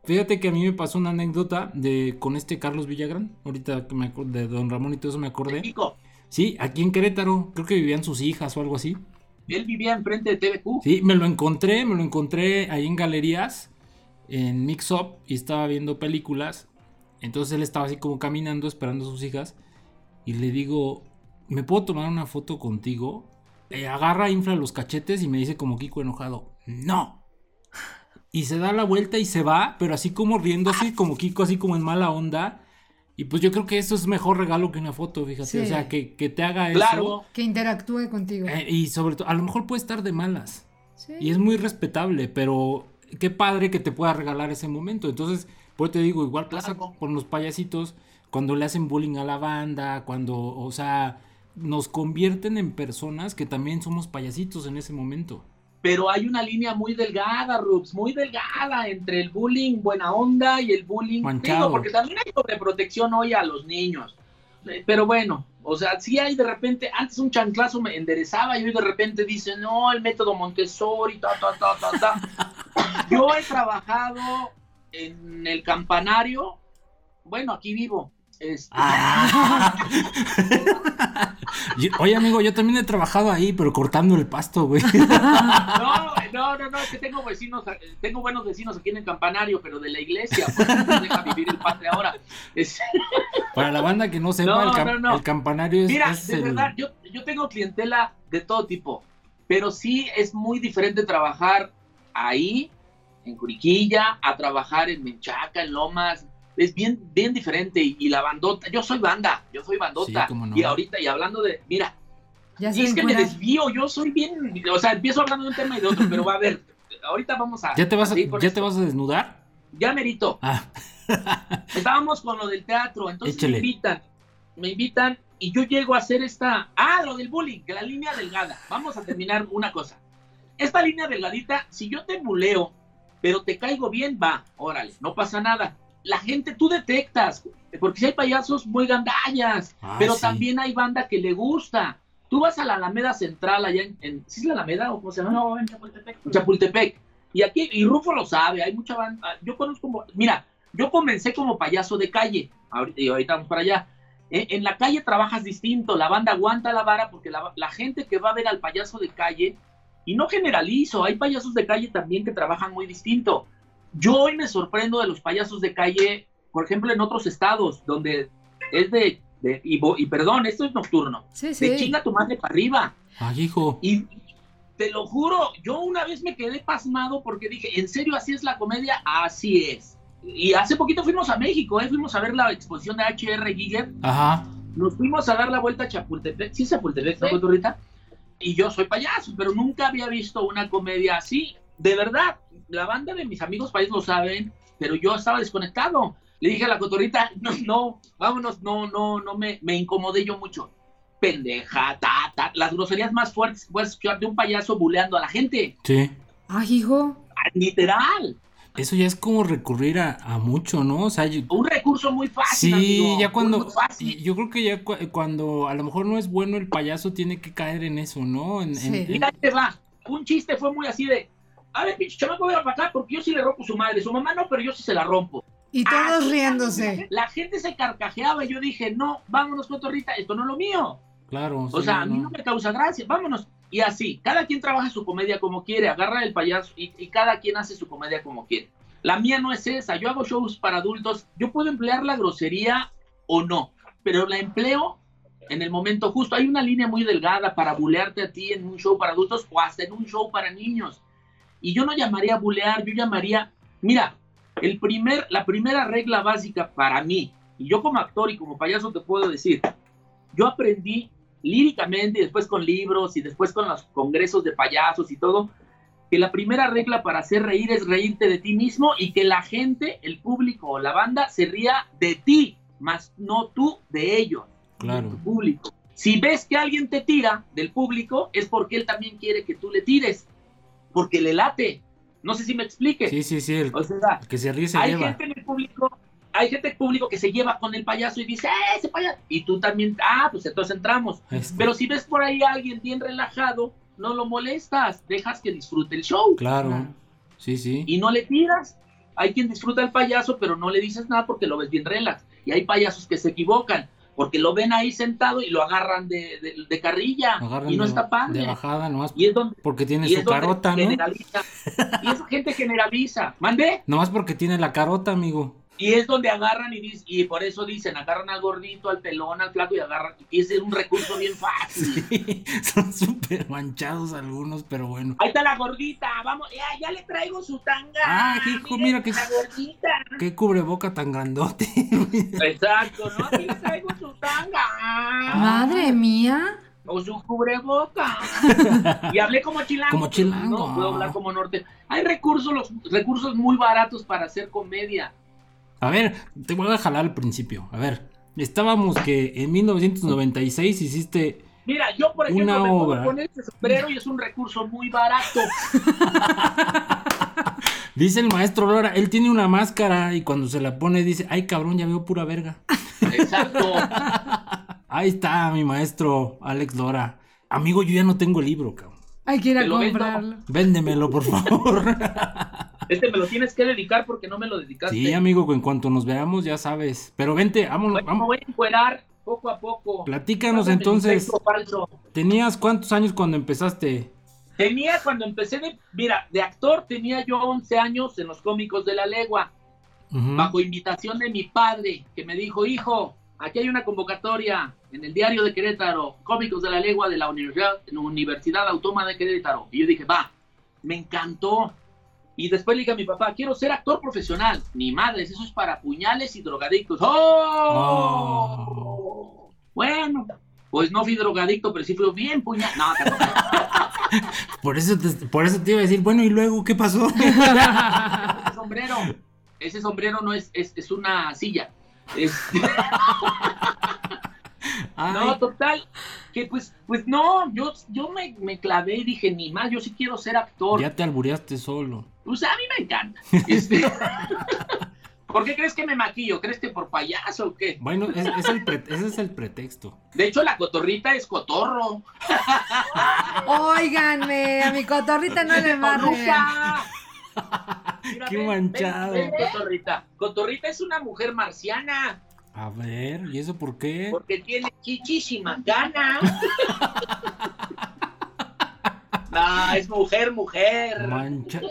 Fíjate que a mí me pasó una anécdota de con este Carlos Villagrán. Ahorita que me de Don Ramón y todo eso me acordé. México. Sí, aquí en Querétaro. Creo que vivían sus hijas o algo así. Él vivía enfrente de TVQ. Sí, me lo encontré, me lo encontré ahí en galerías, en Mix Up, y estaba viendo películas. Entonces él estaba así como caminando, esperando a sus hijas. Y le digo, ¿me puedo tomar una foto contigo? Eh, agarra, infla los cachetes y me dice como Kiko enojado, no. Y se da la vuelta y se va, pero así como riendo, así como Kiko, así como en mala onda. Y pues yo creo que eso es mejor regalo que una foto, fíjate. Sí. O sea, que, que te haga Claro. Que interactúe contigo. eso. eh, y sobre todo, a lo mejor puede estar de malas. Sí. Y es muy respetable, pero qué padre que te pueda regalar ese momento. Entonces, pues te digo, igual pasa Claro. con los payasitos cuando le hacen bullying a la banda, cuando, o sea, nos convierten en personas que también somos payasitos en ese momento. Pero hay una línea muy delgada, Rups, muy delgada entre el bullying buena onda y el bullying. Digo, porque también hay sobreprotección hoy a los niños. Eh, Pero bueno, o sea, sí hay de repente, antes un chanclazo me enderezaba y hoy de repente dice, no, el método Montessori, ta, ta, ta, ta, ta. Yo he trabajado en el campanario, bueno, aquí vivo. Este, Ah. Oye, amigo, yo también he trabajado ahí, pero cortando el pasto, güey. No, no, no, no, es que tengo vecinos, tengo buenos vecinos aquí en el campanario, pero de la iglesia, pues no deja vivir el padre ahora. Es- Para la banda que no sepa, No, el, cam- no, no. el campanario es, mira, es de el- verdad, yo, yo tengo clientela de todo tipo, pero sí es muy diferente trabajar ahí, en Curiquilla, a trabajar en Menchaca, en Lomas. Es bien, bien diferente. Y, y la bandota, yo soy banda, yo soy bandota. Sí, cómo no. Y ahorita, y hablando de, mira, ya y es que me desvío, yo soy bien, o sea, empiezo hablando de un tema y de otro, pero va a ver, ahorita vamos a... ¿Ya te vas a, ¿ya esto. te vas a desnudar? Ya merito. Ah, Estábamos con lo del teatro, entonces Échale. me invitan, me invitan y yo llego a hacer esta, ah, lo del bullying, que la línea delgada. Vamos a terminar una cosa. Esta línea delgadita, si yo te buleo, pero te caigo bien, va, órale, no pasa nada. La gente, tú detectas, porque si hay payasos muy gandallas, Ah, pero sí. también hay banda que le gusta. Tú vas a la Alameda Central allá en, en- ¿sí es la Alameda o cómo se llama? No, en Chapultepec. en Chapultepec. Y aquí, y Rufo lo sabe, hay mucha banda. Yo conozco, como- mira, yo comencé como payaso de calle, ahorita, y ahorita vamos para allá. Eh, En, la calle trabajas distinto, la banda aguanta la vara porque la, la gente que va a ver al payaso de calle, y no generalizo, hay payasos de calle también que trabajan muy distinto. Yo hoy me sorprendo de los payasos de calle, por ejemplo, en otros estados, donde es de, de- y, bo- y perdón, esto es nocturno, Sí, de sí. chinga tu madre para arriba. Ay, hijo. Y te lo juro, yo una vez me quedé pasmado porque dije, ¿en serio así es la comedia? Así es. Y hace poquito fuimos a México, ¿eh? fuimos a ver la exposición de HR Giger, Ajá. nos fuimos a dar la vuelta a Chapultepec, sí, Chapultepec, ¿no, Sí. Y yo soy payaso, pero nunca había visto una comedia así. De verdad, la banda de mis amigos países lo saben, pero yo estaba desconectado. Le dije a la cotorrita, no, no, vámonos, no, no, no me, me incomodé yo mucho. Pendeja, ta, ta, las groserías más fuertes que puedes escuchar de un payaso buleando a la gente. Sí. Ay, hijo. Ah, Literal. Eso ya es como recurrir a, a mucho, ¿no? O sea, yo- Un recurso muy fácil. sí, amigo, ya cuando. muy fácil. Yo creo que ya cu- cuando a lo mejor no es bueno el payaso, tiene que caer en eso, ¿no? En, Sí. en- Mira, ahí te va. Un chiste fue muy así de. A ver, pinche chamaco, venga para acá porque yo sí le rompo su madre. Su mamá no, pero yo sí se la rompo. Y Ah, todos riéndose. La gente se carcajeaba y yo dije, no, vámonos, cotorrita, esto no es lo mío. Claro. O sí, sea, no, a mí no me causa gracia, vámonos. Y así, cada quien trabaja su comedia como quiere, agarra el payaso y, cada quien hace su comedia como quiere. La mía no es esa, yo hago shows para adultos, yo puedo emplear la grosería o no, pero la empleo en el momento justo. Hay una línea muy delgada para bulearte a ti en un show para adultos o hasta en un show para niños. Y yo no llamaría bulear, yo llamaría, mira, el primer, la primera regla básica para mí, y yo como actor y como payaso te puedo decir, yo aprendí líricamente y después con libros y después con los congresos de payasos y todo, que la primera regla para hacer reír es reírte de ti mismo y que la gente, el público o la banda se ría de ti, más no tú de ellos, Claro. de tu público. Si ves que alguien te tira del público es porque él también quiere que tú le tires, porque le late. No sé si me explique. Sí, sí, sí. El, O sea, el que se ríe se hay lleva. gente en el público, hay gente público que se lleva con el payaso y dice, ¡eh, ese payaso! Y tú también, ah, pues entonces entramos. Este, Pero si ves por ahí a alguien bien relajado, no lo molestas, dejas que disfrute el show Claro. Sí, sí. y no le tiras. Hay quien disfruta el payaso, pero no le dices nada porque lo ves bien relax. Y hay payasos que se equivocan porque lo ven ahí sentado y lo agarran de, de- de carrilla Agarran y no de, está padre. de bajada nomás Y es donde, porque tiene y su es donde carota, ¿no? generaliza. Y esa gente generaliza. ¿Mandé? Nomás porque tiene la carota, amigo. Y es donde agarran y, dic- y por eso dicen, agarran al gordito, al pelón, al flaco y agarran. Y ese es un recurso bien fácil. Sí, son súper manchados algunos, pero bueno. Ahí está la gordita, vamos, ya, ya le traigo su tanga. Ah, hijo, Miren, mira que- La gordita. Qué cubreboca tan grandote. Exacto, ¿no? Aquí le traigo su tanga. Madre mía. O su cubreboca. Y hablé como chilango. Como chilango. No puedo hablar como norte. Hay recursos, los recursos muy baratos para hacer comedia. A ver, te voy a jalar al principio. A ver, estábamos que en 1996 hiciste. Mira, yo por ejemplo Una me puedo obra. poner este sombrero y es un recurso muy barato. Dice el maestro Lora, él tiene una máscara y cuando se la pone dice, ay cabrón, ya veo pura verga. Exacto. Ahí está mi maestro Alex Lora. Amigo, yo ya no tengo el libro, cabrón. Hay que ir a vendo. comprarlo. Véndemelo, por favor. Este me lo tienes que dedicar porque no me lo dedicaste. sí, amigo, en cuanto nos veamos, ya sabes. Pero vente, vámonos, Bueno, me vamos. voy a encuerar poco a poco. Platícanos Pásame entonces. ¿tenías cuántos años cuando empezaste? Tenía cuando empecé de, mira, de actor tenía yo 11 años en los cómicos de la legua, bajo invitación de mi padre, que me dijo, hijo, aquí hay una convocatoria en el diario de Querétaro, cómicos de la legua de la Universidad, Universidad Autónoma de Querétaro. Y yo dije, va, me encantó. Y después le dije a mi papá, quiero ser actor profesional. Ni madres, eso es para puñales y drogadictos. ¡Oh! Bueno, pues no fui drogadicto, pero sí fui bien puñal. No. Por eso, te, por eso te iba a decir, bueno, ¿y luego qué pasó? ese sombrero. Ese sombrero no es, es, es una silla. Es- Ay, no, total. Que pues, pues no, yo, yo me, me clavé y dije, ni más, yo sí quiero ser actor. ya te albureaste solo. Pues a mí me encanta. Este, ¿Por qué crees que me maquillo? ¿Crees que por payaso o qué? Bueno, es, es el pre- ese es el pretexto. De hecho, la cotorrita es cotorro. Óiganme, a mi cotorrita no le marre. ¡Cotorruca! Mira, Qué ven, manchado. ven, ven, cotorrita. Cotorrita es una mujer marciana. A ver, ¿y eso por qué? Porque tiene chichísima gana. No, es mujer, mujer. Mancha.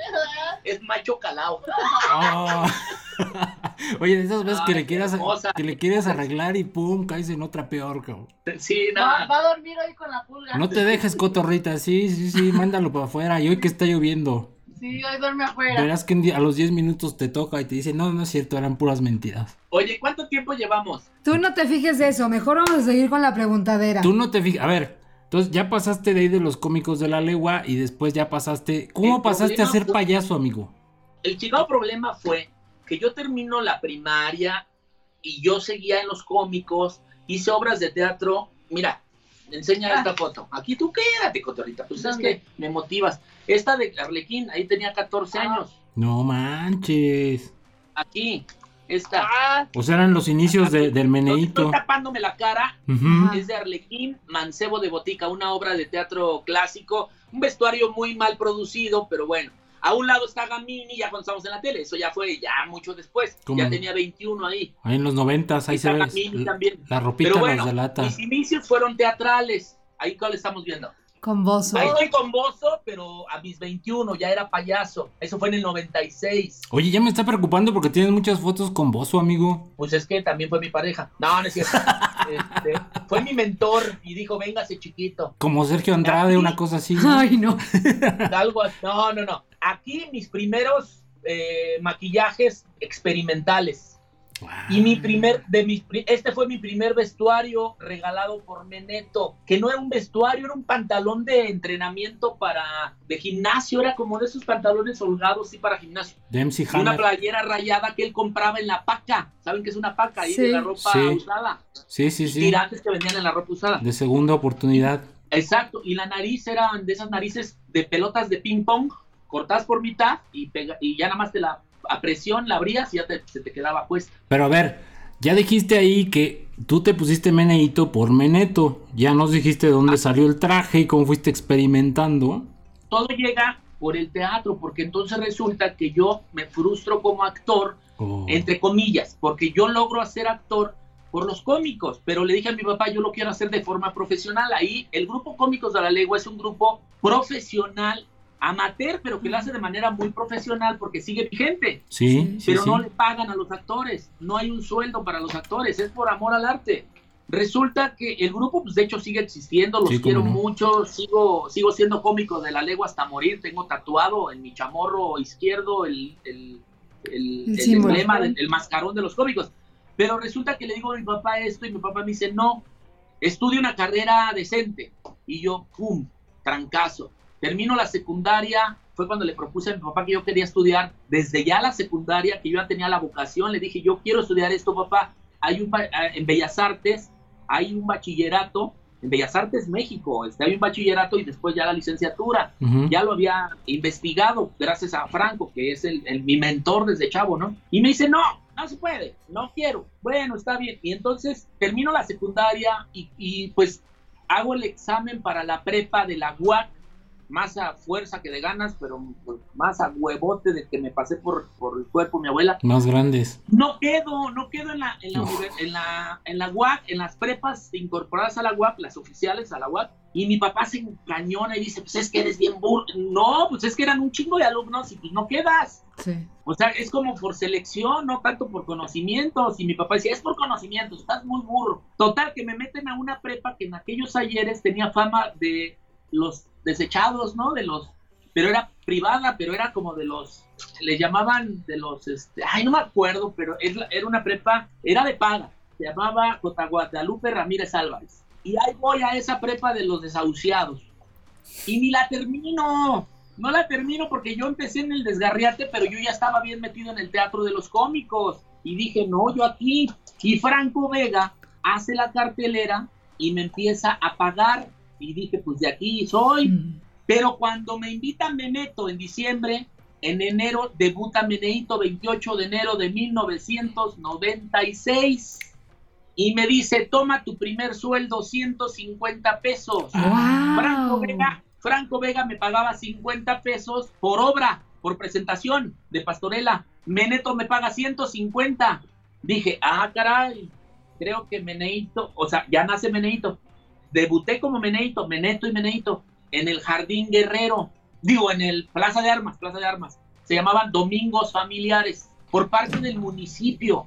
Es macho calao. Ah. Oye, de esas veces que le quieras hermosa. que le quieres arreglar y pum, caes en otra peor, cabrón. Sí, no. Va, va a dormir hoy con la pulga. No te dejes, cotorrita, sí, sí, sí, mándalo para afuera. Y hoy que está lloviendo, Sí, hoy duerme afuera. verás que a los 10 minutos te toca y te dice, no, no es cierto, eran puras mentiras. Oye, ¿cuánto tiempo llevamos? Tú no te fijes de eso, mejor vamos a seguir con la preguntadera. Tú no te fijas, a ver, entonces ya pasaste de ahí de los cómicos de la legua y después ya pasaste, ¿cómo El pasaste a ser fue- payaso, amigo? El chingado problema fue que yo termino la primaria y yo seguía en los cómicos, hice obras de teatro. Mira, enseña esta foto. Aquí tú quédate, cotorrita. Pues es que me motivas. Esta de Arlequín, ahí tenía 14 Ah. años. No manches. Aquí, esta. Ah, O sea, eran los inicios de- del No estoy meneíto. tapándome la cara. Es de Arlequín, Mancebo de Botica, una obra de teatro clásico, un vestuario muy mal producido, pero bueno. A un lado está Gamini, ya cuando estamos en la tele, eso ya fue ya mucho después. ¿Cómo? Ya tenía 21 ahí. Ahí en los noventas, ahí Está se ve Gamini la, también. la ropita Pero bueno, delata. mis inicios fueron teatrales. Ahí cuál estamos viendo. Con Bozo. Ahí estoy con Bozo, pero a mis 21 ya era payaso. Eso fue en el 96. Oye, ya me está preocupando porque tienes muchas fotos con Bozo, amigo. Pues es que también fue mi pareja. No, no es cierto. Este, fue mi mentor y dijo, véngase chiquito. Como Sergio Andrade, una cosa así. ¿no? Ay, no. Algo así. No, no, no. Aquí mis primeros eh, maquillajes experimentales. Y mi primer, de mis, este fue mi primer vestuario regalado por Meneto, que no era un vestuario, era un pantalón de entrenamiento para, de gimnasio, era como de esos pantalones holgados, sí, para gimnasio. De MC Y una playera rayada que él compraba en la paca. ¿Saben qué es una paca? Ahí Sí. de la ropa Sí. usada. Sí, sí, sí. Tirantes que vendían en la ropa usada. De segunda oportunidad. Exacto, y la nariz eran de esas narices de pelotas de ping pong, cortadas por mitad y, pega, y ya nada más te la, a presión la abrías y ya te- se te quedaba puesta. Pero a ver, ya dijiste ahí que tú te pusiste meneíto por meneto. Ya nos dijiste de dónde salió el traje y cómo fuiste experimentando. Todo llega por el teatro, porque entonces resulta que yo me frustro como actor, Oh. entre comillas, porque yo logro hacer actor por los cómicos, pero le dije a mi papá, yo lo quiero hacer de forma profesional. Ahí el grupo Cómicos de la Legua es un grupo profesional amateur, pero que lo hace de manera muy profesional porque sigue vigente. Sí, sí, pero sí. no le pagan a los actores, no hay un sueldo para los actores, es por amor al arte. Resulta que el grupo, pues de hecho sigue existiendo, los Sí, quiero no. mucho, sigo, sigo siendo cómico de la legua hasta morir, tengo tatuado en mi chamorro izquierdo el, el, el, emblema, del- el mascarón de los cómicos. Pero resulta que le digo a mi papá esto y mi papá me dice, no, estudia una carrera decente. Y yo, pum, trancazo. Termino la secundaria, fue cuando le propuse a mi papá que yo quería estudiar desde ya la secundaria, que yo ya tenía la vocación, le dije, yo quiero estudiar esto, papá. Hay un, eh, en Bellas Artes, hay un bachillerato, en Bellas Artes México, este, hay un bachillerato y después ya la licenciatura. Ya lo había investigado gracias a Franco, que es el, el- mi mentor desde chavo, ¿no? Y me dice, no, no se puede, no quiero. Bueno, está bien. Y entonces termino la secundaria y, y, pues hago el examen para la prepa de la UAC, más a fuerza que de ganas, pero pues, más a huevote de que me pasé por, por el cuerpo de mi abuela. Más grandes. No quedo, no quedo en la, en la, en la, en la UAC, en las prepas incorporadas a la UAC, las oficiales a la UAC, y mi papá se encañona y dice, pues es que eres bien burro. No, pues es que eran un chingo de alumnos y pues no quedas. Sí. O sea, es como por selección, no tanto por conocimientos. Y mi papá decía, es por conocimientos, estás muy burro. Total, que me meten a una prepa que en aquellos ayeres tenía fama de los desechados, ¿no? De los, pero era privada, pero era como de los, le llamaban de los, este, ay, no me acuerdo, pero era una prepa, era de paga. Se llamaba Cota Guadalupe Ramírez Álvarez. Y ahí voy a esa prepa de los desahuciados. Y ni la termino. No la termino porque yo empecé en el desgarriate, pero yo ya estaba bien metido en el teatro de los cómicos. Y dije, no, yo aquí. Y Franco Vega hace la cartelera y me empieza a pagar. Y dije, pues de aquí soy. Mm. Pero cuando me invitan Meneto en diciembre, en enero debuta Meneito 28 de enero de 1996. Y me dice, toma tu primer sueldo, 150 pesos. Franco. Vega, Franco Vega me pagaba 50 pesos por obra, por presentación de Pastorela. Meneto me paga 150. Dije, ah, caray, creo que Meneito, o sea, ya nace Meneito. Debuté como Meneito, Meneto y Meneito, en el Jardín Guerrero. Digo, en el Plaza de Armas, Plaza de Armas. Se llamaban Domingos Familiares, por parte del municipio.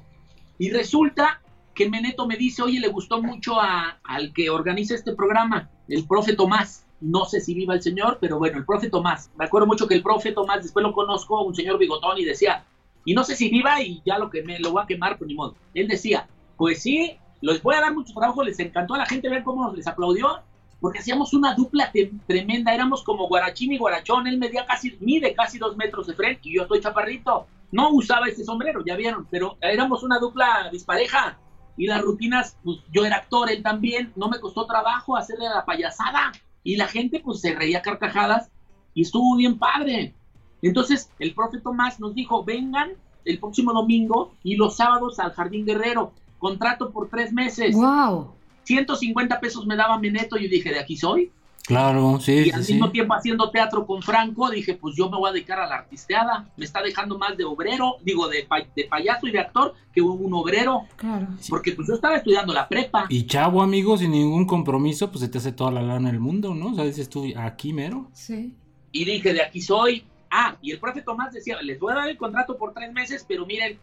Y resulta que Meneto me dice, oye, le gustó mucho a- al que organiza este programa, el profe Tomás. No sé si viva el señor, pero bueno, el profe Tomás. Me acuerdo mucho que el profe Tomás, después lo conozco, un señor bigotón, y decía, y no sé si viva y ya lo que me lo voy a quemar, pues ni modo. Él decía, pues sí, les voy a dar mucho trabajo, les encantó a la gente ver cómo les aplaudió, porque hacíamos una dupla tremenda, éramos como Guarachín y Guarachón, él medía casi, mide casi dos metros de frente y yo estoy chaparrito. No usaba ese sombrero, ya vieron, pero éramos una dupla dispareja. Y las rutinas, pues yo era actor, él también, no me costó trabajo hacerle la payasada. Y la gente pues se reía carcajadas y estuvo bien padre. Entonces el profe Tomás nos dijo, vengan el próximo domingo y los sábados al Jardín Guerrero. Contrato por tres meses. ¡Wow! 150 pesos me daba Meneto y yo dije, de aquí soy. Claro, sí, Y sí, al sí. mismo tiempo haciendo teatro con Franco, dije, pues yo me voy a dedicar a la artisteada. Me está dejando más de obrero, digo, de, pa- de payaso y de actor que un obrero. Claro. Porque pues yo estaba estudiando la prepa. Y chavo, amigo, sin ningún compromiso, pues se te hace toda la lana del mundo, ¿no? O sea, dices tú, aquí mero. Sí. Y dije, de aquí soy. Ah, y el profe Tomás decía, les voy a dar el contrato por tres meses, pero miren,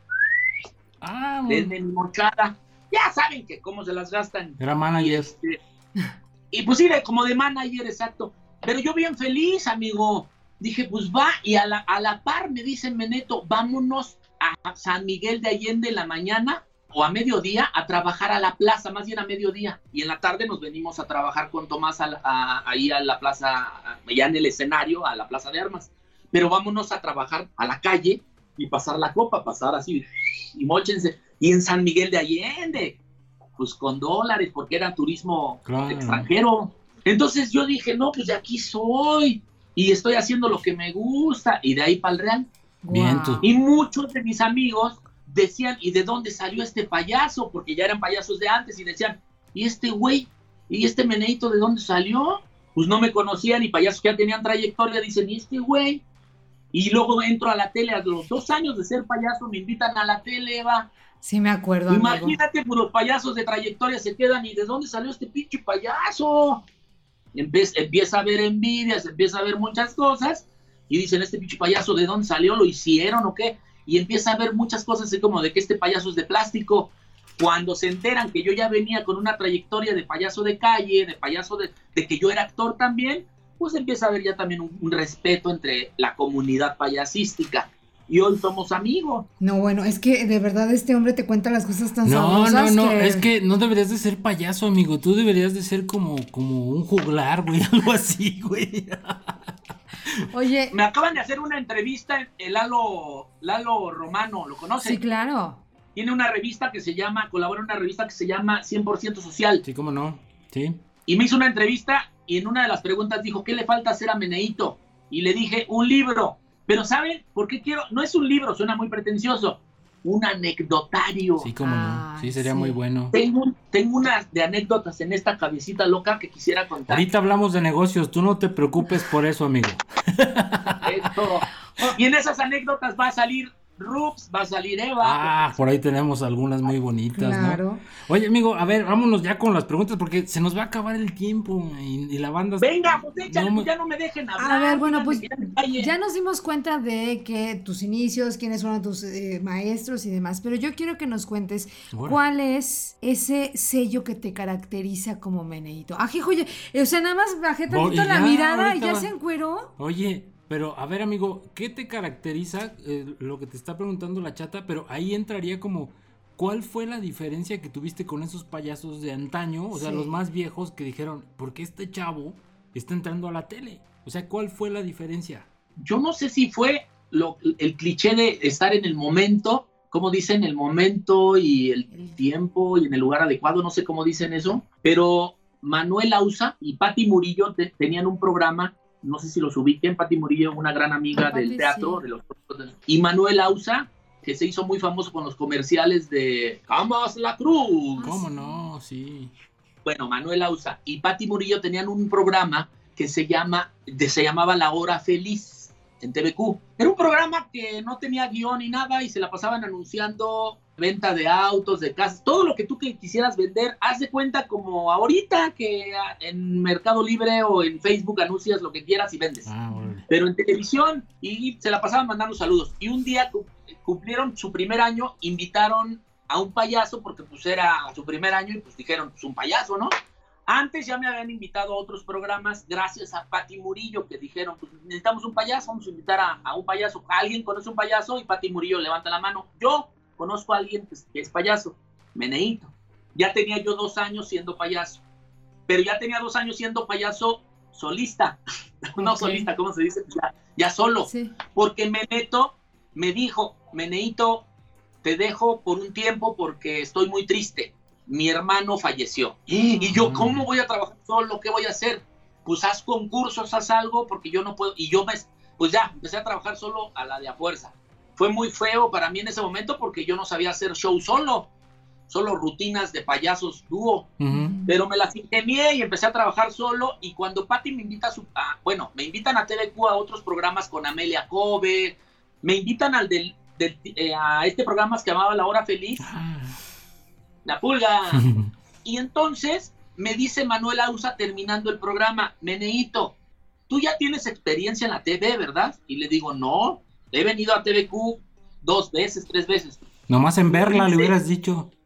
Ah, desde mi mochada, ya saben que cómo se las gastan. era Y, manager. este, y pues sí, de- como de manager, exacto. Pero yo bien feliz, amigo. Dije, pues va, y a la, a la par me dicen, Meneto, vámonos a San Miguel de Allende en la mañana o a mediodía a trabajar a la plaza, más bien a mediodía. Y en la tarde nos venimos a trabajar con Tomás a a- ahí a la plaza, ya en el escenario, a la plaza de armas. Pero vámonos a trabajar a la calle y pasar la copa, pasar así, y mochense. Y en San Miguel de Allende, pues con dólares, porque era turismo Claro. extranjero. Entonces yo dije, no, pues de aquí soy. Y estoy haciendo lo que me gusta. Y de ahí para el Real. Y muchos de mis amigos decían, ¿y de dónde salió este payaso? Porque ya eran payasos de antes y decían, ¿y este güey? ¿Y este meneito de dónde salió? Pues no me conocían y payasos que ya tenían trayectoria dicen, ¿y este güey? Y luego entro a la tele, a los dos años de ser payaso me invitan a la tele, va. Sí, me acuerdo, amigo. Imagínate, pues los payasos de trayectoria se quedan y ¿de dónde salió este pinche payaso? Empieza, empieza a haber envidias, empieza a haber muchas cosas y dicen, este pinche payaso, ¿de dónde salió? ¿Lo hicieron o qué? Y empieza a ver muchas cosas así como de que este payaso es de plástico. Cuando se enteran que yo ya venía con una trayectoria de payaso de calle, de payaso de, de que yo era actor también, pues empieza a haber ya también un, un respeto entre la comunidad payasística y hoy somos amigos. No, bueno, es que de verdad este hombre te cuenta las cosas tan No, no, no, que... es que no deberías de ser payaso, amigo. Tú deberías de ser como, como un juglar, güey, algo así, güey. Oye, Me acaban de hacer una entrevista el Lalo, Lalo Romano, ¿lo conoce? sí, claro. Tiene una revista que se llama, colabora en una revista que se llama 100% Social. Sí, cómo no. Sí. Y me hizo una entrevista y en una de las preguntas dijo, ¿qué le falta hacer a Meneito? Y le dije, un libro. Pero ¿saben por qué quiero? No es un libro, suena muy pretencioso. Un anecdotario. Sí, cómo no. Sí, Ay, sería sí. muy bueno. Tengo, tengo unas de anécdotas en esta cabecita loca que quisiera contar. Ahorita hablamos de negocios, tú no te preocupes por eso, amigo. Esto. Y en esas anécdotas va a salir Rups, va a salir Eva. Ah, por ahí tenemos algunas muy bonitas, ¿no? Claro. Oye, amigo, a ver, vámonos ya con las preguntas porque se nos va a acabar el tiempo y, y la banda... Venga, pues échale, No me- ya no me dejen hablar. A ver, bueno, pues ya nos dimos cuenta de que tus inicios, quiénes fueron tus eh, maestros y demás, pero yo quiero que nos cuentes Bueno. cuál es ese sello que te caracteriza como meneíto. Ají, oye, o sea, nada más bajé tantito la ya, mirada y ya va. se encueró. Oye, pero a ver, amigo, ¿qué te caracteriza eh, lo que te está preguntando la chata? Pero ahí entraría como, ¿cuál fue la diferencia que tuviste con esos payasos de antaño? O sea, Sí. los más viejos que dijeron, ¿por qué este chavo está entrando a la tele? O sea, ¿cuál fue la diferencia? Yo no sé si fue lo- el cliché de estar en el momento, como dicen, el momento y el tiempo y en el lugar adecuado, no sé cómo dicen eso, pero Manuel Ausa y Patti Murillo te- tenían un programa, no sé si los ubiquen, Patti Murillo, una gran amiga del teatro, sí. de los y Manuel Ausa, que se hizo muy famoso con los comerciales de Camas la Cruz. Ah, ¿Cómo no? Sí. bueno, Manuel Ausa y Patti Murillo tenían un programa que se, llama, de- se llamaba La Hora Feliz en TVQ. Era un programa que no tenía guion ni nada y se la pasaban anunciando venta de autos, de casas, todo lo que tú que quisieras vender, haz de cuenta como ahorita que ah, en Mercado Libre o en Facebook anuncias lo que quieras y vendes Ah, pero en televisión y se la pasaban mandando saludos. Y un día cu- cumplieron su primer año, invitaron a un payaso porque pues era su primer año y pues dijeron, pues un payaso, ¿no? Antes ya me habían invitado a otros programas gracias a Pati Murillo que dijeron, pues necesitamos un payaso, vamos a invitar a, a un payaso. ¿Alguien conoce un payaso? Y Pati Murillo levanta la mano. Yo conozco a alguien que es, que es payaso, Meneito. Ya tenía yo dos años siendo payaso, pero ya tenía dos años siendo payaso solista, no solista, ¿cómo se dice? Ya, ya solo, Sí. porque Meneto me dijo, Meneito, te dejo por un tiempo porque estoy muy triste. Mi hermano falleció. Y yo, ¿cómo voy a trabajar solo? ¿Qué voy a hacer? Pues haz concursos, haz algo, porque yo no puedo. Y yo me, pues ya, empecé a trabajar solo a la de a fuerza. Fue muy feo para mí en ese momento porque yo no sabía hacer show solo, solo rutinas de payasos dúo. Pero me las ingenié y empecé a trabajar solo y cuando Patty me invita a su a- bueno me invitan a TVQ a otros programas con Amelia Kobe me invitan al del, del- eh, a este programa que llamaba La Hora Feliz. Ah. La Pulga. Y entonces me dice Manuel Ausa terminando el programa Meneito tú ya tienes experiencia en la TV verdad y le digo no he venido a TVQ dos veces tres veces Nomás en verla le hubieras dicho. Que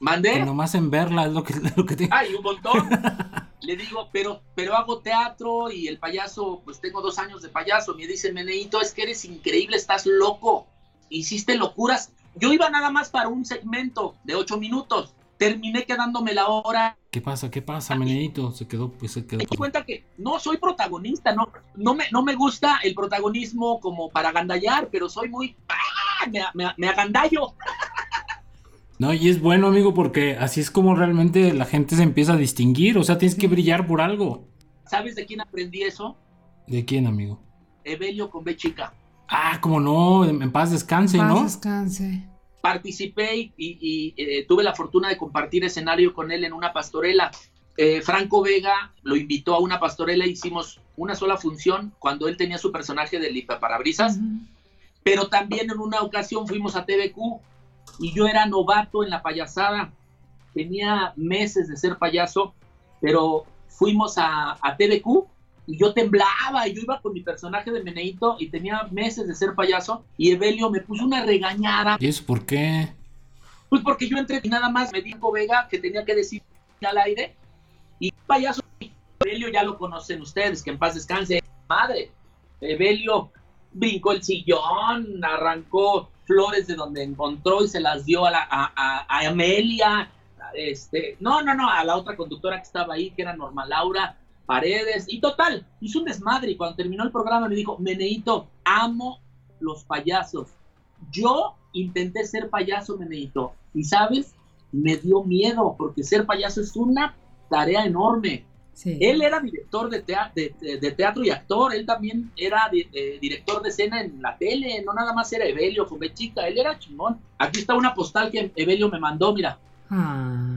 mandé nomás en verla es lo que, lo que te... Ay, un montón. Le digo, pero, pero hago teatro y el payaso, pues tengo dos años de payaso. Me dice, Meneito, es que eres increíble, estás loco. Hiciste locuras. Yo iba nada más para un segmento de ocho minutos. Terminé quedándome la hora. ¿Qué pasa? ¿Qué pasa, Meneito? Se quedó, pues se quedó. Me di cuenta que no soy protagonista, no, no, me, no me gusta el protagonismo como para agandallar, pero soy muy... ¡ah! Me, me, me agandallo. No, y es bueno, amigo, porque así es como realmente la gente se empieza a distinguir. O sea, tienes que brillar por algo. ¿Sabes de quién aprendí eso? ¿De quién, amigo? Evelio con B chica. Ah, como no, en, en paz descanse, Paz ¿no? descanse. Participé y, eh, tuve la fortuna de compartir escenario con él en una pastorela. Eh, Franco Vega lo invitó a una pastorela, hicimos una sola función cuando él tenía su personaje de Parabrisas, Ujú. pero también en una ocasión fuimos a TVQ y yo era novato en la payasada, tenía meses de ser payaso, pero fuimos a, a TVQ y yo temblaba y yo iba con mi personaje de Meneito y tenía meses de ser payaso y Evelio me puso una regañada. ¿Y eso por qué? Pues porque yo entré y nada más me dijo Vega que tenía que decir al aire y payaso Evelio ya lo conocen ustedes, que en paz descanse, madre. Evelio brincó el sillón, arrancó flores de donde encontró y se las dio a, la, a, a, Amelia, este, no, no, no, a la otra conductora que estaba ahí, que era Norma Laura Paredes, y total, hizo un desmadre y cuando terminó el programa me dijo, Meneito, amo los payasos. Yo intenté ser payaso, Meneito, y sabes, me dio miedo, porque ser payaso es una tarea enorme. Él era director de, de, teatro y actor, él también era director de escena en la tele, no nada más era Evelio, fue chica, él era chingón. Aquí está una postal que Evelio me mandó, mira. Ah.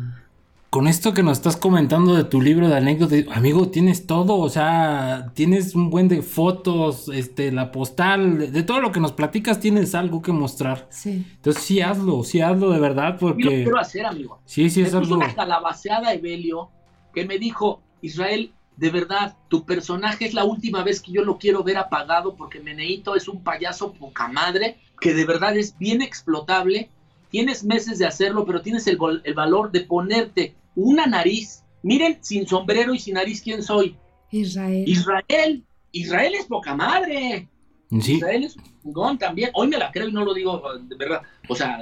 Con esto que nos estás comentando de tu libro de anécdotas, amigo, tienes todo, o sea, tienes un buen de fotos, este, la postal, de todo lo que nos platicas tienes algo que mostrar. Sí. Entonces sí hazlo, sí hazlo de verdad, porque... Yo lo quiero hacer, amigo. Sí, sí, es algo... una calabaceada Evelio que me dijo, Israel, de verdad, tu personaje es la última vez que yo lo quiero ver apagado porque Meneito es un payaso poca madre, que de verdad es bien explotable. Tienes meses de hacerlo, pero tienes el, valor de ponerte una nariz. Miren, sin sombrero y sin nariz, ¿quién soy? Israel. Israel. Israel es poca madre. Israel es un también. Hoy me la creo y no lo digo de verdad. O sea,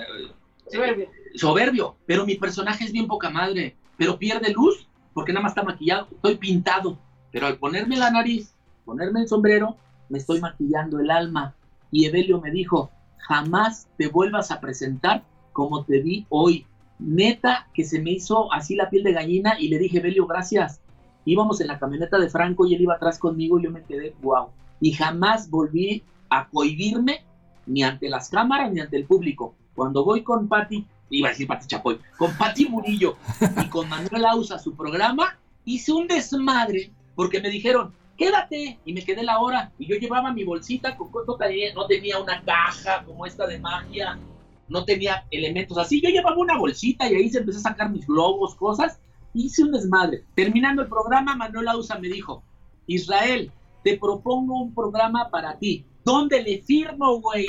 soberbio. soberbio. Pero mi personaje es bien poca madre. Pero pierde luz porque nada más está maquillado, estoy pintado, pero al ponerme la nariz, ponerme el sombrero, me estoy maquillando el alma. Y Evelio me dijo, jamás te vuelvas a presentar como te vi hoy. Neta que se me hizo así la piel de gallina y le dije, Evelio, gracias. Íbamos en la camioneta de Franco y él iba atrás conmigo y yo me quedé, wow. Y jamás volví a cohibirme ni ante las cámaras ni ante el público. Cuando voy con Patti iba a decir Pati Chapoy, con Pati Murillo y con Manuel Ausa su programa, hice un desmadre porque me dijeron, quédate, y me quedé la hora, y yo llevaba mi bolsita, con no tenía, no tenía una caja como esta de magia, no tenía elementos así, yo llevaba una bolsita y ahí se empecé a sacar mis globos, cosas, hice un desmadre. Terminando el programa, Manuel Ausa me dijo, Israel, te propongo un programa para ti. ¿Dónde le firmo, güey?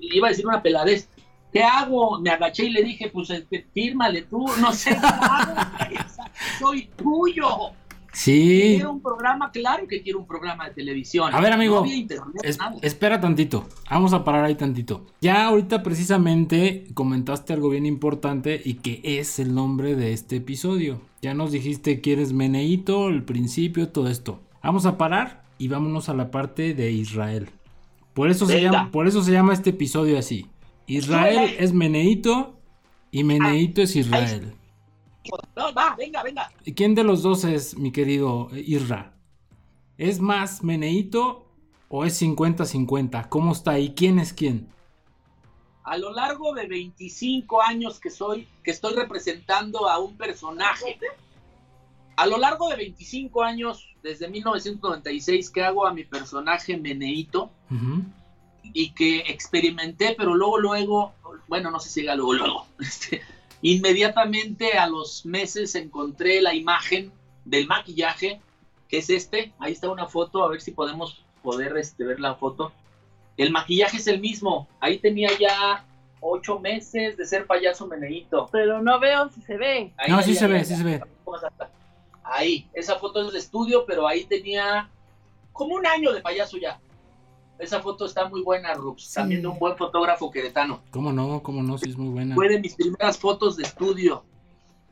Iba a decir una peladez. ¿qué hago? Me agaché y le dije, pues este, fírmale tú, no sé qué hago, soy tuyo. Sí. Quiero un programa, claro que quiero un programa de televisión. A ver, amigo, espera tantito, vamos a parar ahí tantito. Ya ahorita precisamente comentaste algo bien importante y que es el nombre de este episodio. Ya nos dijiste que eres Meneito, el principio, todo esto. Vamos a parar y vámonos a la parte de Israel. Por eso, se llama, por eso se llama este episodio así. Israel es Meneito y Meneito es Israel. No, va, venga, venga. ¿Y quién de los dos es, mi querido Isra? ¿Es más Meneito o es 50-50? ¿Cómo está ahí? ¿Quién es quién? A lo largo de 25 años que soy, que estoy representando a un personaje, a lo largo de 25 años, desde 1996 que hago a mi personaje Meneito, y que experimenté, pero luego, luego, bueno, no sé si llega luego, luego, este, inmediatamente a los meses encontré la imagen del maquillaje, que es este, ahí está una foto, a ver si podemos poder este, ver la foto. El maquillaje es el mismo, ahí tenía ya ocho meses de ser payaso meneíto. Pero no veo si se ve. no, sí se ve, sí se ve. Ahí, esa foto es de estudio, pero ahí tenía como un año de payaso ya. Esa foto está muy buena, Rux. También de un buen fotógrafo queretano. ¿Cómo no? ¿Cómo no? Sí, es muy buena. Fue de mis primeras fotos de estudio.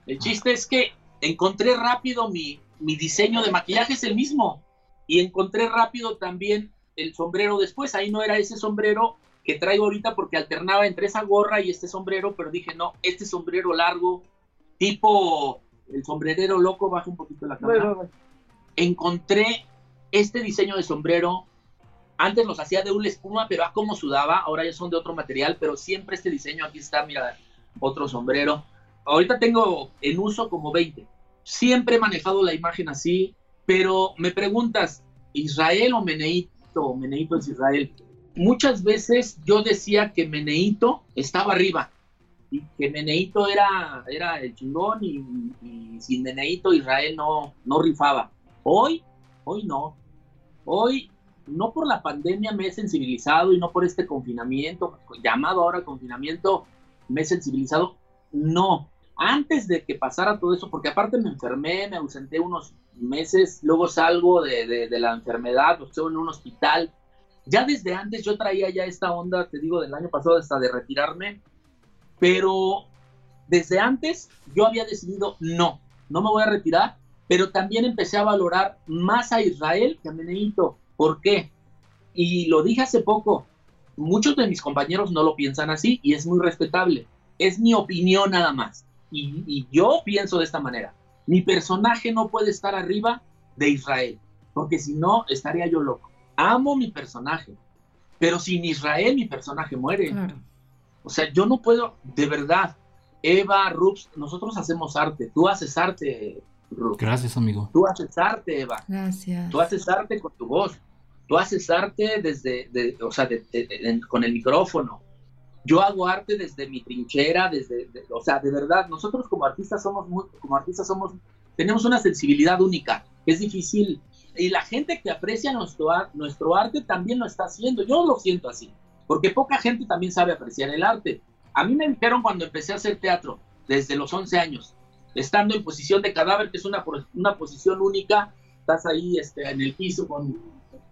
El chiste es que encontré rápido mi, mi diseño de maquillaje, es el mismo. Y encontré rápido también el sombrero después. Ahí no era ese sombrero que traigo ahorita porque alternaba entre esa gorra y este sombrero, pero dije, no, este sombrero largo, tipo el sombrerero loco, baja un poquito la cámara. Encontré este diseño de sombrero antes los hacía de una espuma, pero a cómo sudaba. Ahora ya son de otro material, pero siempre este diseño. Aquí está, mira, otro sombrero. Ahorita tengo en uso como 20. Siempre he manejado la imagen así, pero me preguntas, ¿Israel o Meneito? Meneito es Israel. Muchas veces yo decía que Meneito estaba arriba y que Meneito era, era el chingón y, sin Meneito Israel no, no rifaba. Hoy hoy no. Hoy, no por la pandemia me he sensibilizado y no por este confinamiento, llamado ahora confinamiento, me he sensibilizado. No, antes de que pasara todo eso, porque aparte me enfermé, me ausenté unos meses, luego salgo de, la enfermedad, estoy en un hospital. Ya desde antes yo traía ya esta onda, te digo, del año pasado hasta de retirarme, pero desde antes yo había decidido no, no me voy a retirar, pero también empecé a valorar más a Israel que a Meneito. ¿Por qué? Y lo dije hace poco, muchos de mis compañeros no lo piensan así y es muy respetable. Es mi opinión nada más. Y, yo pienso de esta manera. Mi personaje no puede estar arriba de Israel, porque si no, estaría yo loco. Amo mi personaje, pero sin Israel mi personaje muere. O sea, yo no puedo, de verdad, Eva, Rups, nosotros hacemos arte, tú haces arte, Rups. Gracias, amigo. Tú haces arte, Eva. Gracias. Tú haces arte con tu voz. Tú haces arte desde, o sea, con el micrófono. Yo hago arte desde mi trinchera, desde, o sea, de verdad, nosotros como artistas somos muy, como artistas somos, tenemos una sensibilidad única. Es difícil y la gente que aprecia nuestro, nuestro arte también lo está haciendo. Yo lo siento así, porque poca gente también sabe apreciar el arte. A mí me dijeron cuando empecé a hacer teatro, desde los 11 años, estando en posición de cadáver, que es una, una posición única, estás ahí este, en el piso con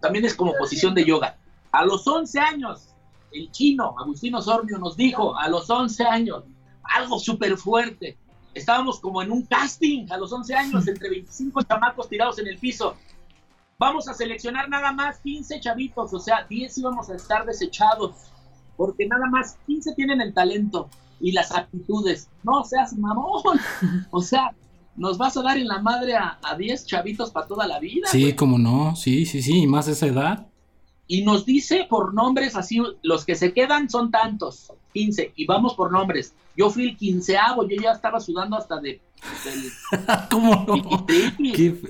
también es como posición de yoga. A los 11 años, el chino, Agustino Sornio, nos dijo, a los 11 años, algo súper fuerte. Estábamos como en un casting a los 11 años, entre 25 chamacos tirados en el piso. Vamos a seleccionar nada más 15 chavitos, o sea, 10 íbamos a estar desechados, porque nada más 15 tienen el talento y las actitudes. No seas mamón. O sea, nos vas a dar en la madre a, 10 chavitos para toda la vida. Sí, como no, sí, sí, sí, y más esa edad. Y nos dice por nombres así, los que se quedan son tantos, 15, y vamos por nombres. Yo fui el quinceavo, yo ya estaba sudando hasta de... ¿Cómo no?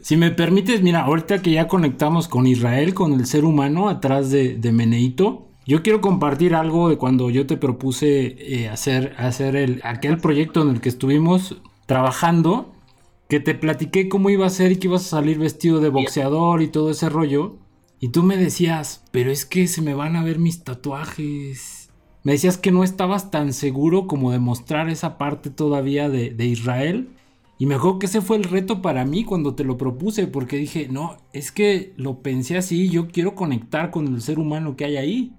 si me permites, mira, ahorita que ya conectamos con Israel, con el ser humano atrás de, de Meneito, yo quiero compartir algo de cuando yo te propuse eh, hacer, hacer el, aquel proyecto en el que estuvimos trabajando que te platiqué cómo iba a ser y que ibas a salir vestido de boxeador y todo ese rollo. Y tú me decías, pero es que se me van a ver mis tatuajes. Me decías que no estabas tan seguro como de mostrar esa parte todavía de, de Israel. Y me acuerdo que ese fue el reto para mí cuando te lo propuse, porque dije, no, es que lo pensé así, yo quiero conectar con el ser humano que hay ahí.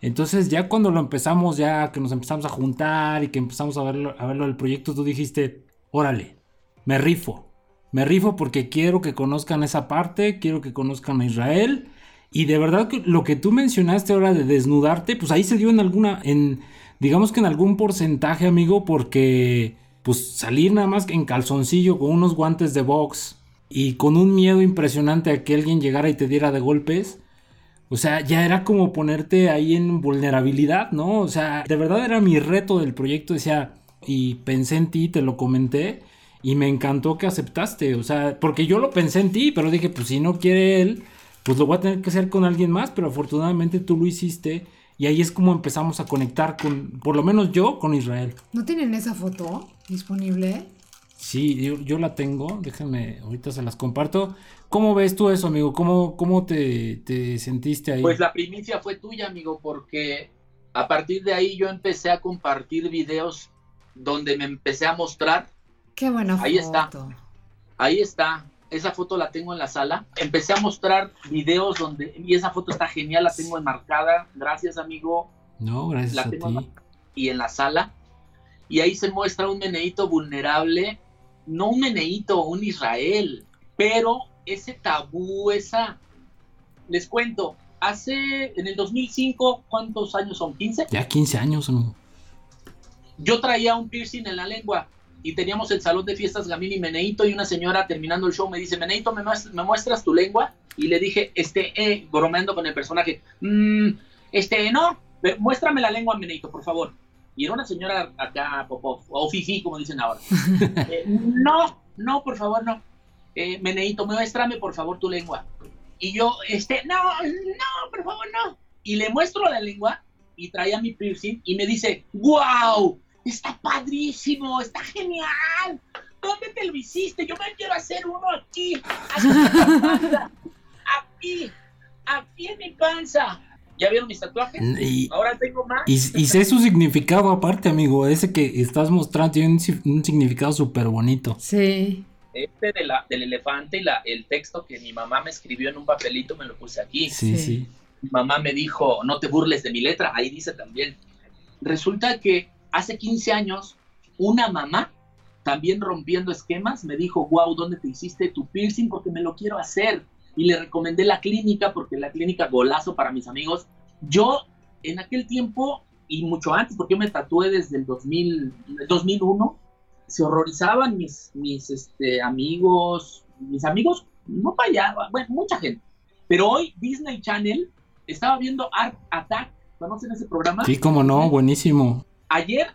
Entonces ya cuando lo empezamos, ya que nos empezamos a juntar y que empezamos a verlo, a verlo del proyecto, tú dijiste, órale, me rifo. Me rifo porque quiero que conozcan esa parte, quiero que conozcan a Israel. Y de verdad que lo que tú mencionaste ahora de desnudarte, pues ahí se dio en alguna, en, digamos que en algún porcentaje, amigo, porque pues salir nada más en calzoncillo con unos guantes de box y con un miedo impresionante a que alguien llegara y te diera de golpes. O sea, ya era como ponerte ahí en vulnerabilidad, ¿no? O sea, de verdad era mi reto del proyecto, decía, y pensé en ti, te lo comenté, y me encantó que aceptaste, o sea, porque yo lo pensé en ti, pero dije, pues si no quiere él, pues lo voy a tener que hacer con alguien más, pero afortunadamente tú lo hiciste y ahí es como empezamos a conectar con, por lo menos yo, con Israel. ¿No tienen esa foto disponible? Sí, yo, la tengo, déjame, ahorita se las comparto. ¿Cómo ves tú eso, amigo? ¿Cómo, cómo te, te sentiste ahí? Pues la primicia fue tuya, amigo, porque a partir de ahí yo empecé a compartir videos donde me empecé a mostrar Qué buena foto. Ahí está. Ahí está. Esa foto la tengo en la sala. Empecé a mostrar videos donde. Y esa foto está genial, la tengo enmarcada. Gracias, amigo. No, gracias a ti. y en la sala. Y ahí se muestra un meneíto vulnerable. No un meneíto, un Israel. Pero ese tabú, esa. Les cuento, hace. En el 2005, ¿cuántos años son? ¿15? Ya 15 años, amigo. Yo traía un piercing en la lengua y teníamos el salón de fiestas Gamini y Meneito y una señora terminando el show me dice, Meneito, ¿me, muestras, tu lengua? Y le dije, este, eh, bromeando con el personaje, mm, este, no, muéstrame la lengua, Meneito, por favor. Y era una señora acá, Popov, o Fifi, como dicen ahora. Eh, no, no, por favor, no. Eh, Meneito, muéstrame, por favor, tu lengua. Y yo, este, no, no, por favor, no. Y le muestro la lengua y traía mi piercing y me dice, wow, está padrísimo, está genial. ¿Dónde te lo hiciste? Yo me quiero hacer uno aquí. aquí, aquí en mi panza. ¿Ya vieron mis tatuajes? Y, Ahora tengo más. y, y sé su significado aparte, amigo. Ese que estás mostrando tiene un significado súper bonito. Sí. Este de la, del elefante y la, el texto que mi mamá me escribió en un papelito me lo puse aquí. Sí, Sí. sí. Mi mamá me dijo, no te burles de mi letra, ahí dice también. Resulta que hace 15 años, una mamá, también rompiendo esquemas, me dijo, wow, ¿dónde te hiciste tu piercing? Porque me lo quiero hacer. Y le recomendé la clínica, porque la clínica golazo para mis amigos. Yo, en aquel tiempo, y mucho antes, porque yo me tatué desde el 2000, el 2001, se horrorizaban mis, mis este, amigos, mis amigos, no fallaban, bueno, mucha gente. Pero hoy Disney Channel estaba viendo Art Attack, ¿conocen ese programa? Sí, como no, buenísimo. Ayer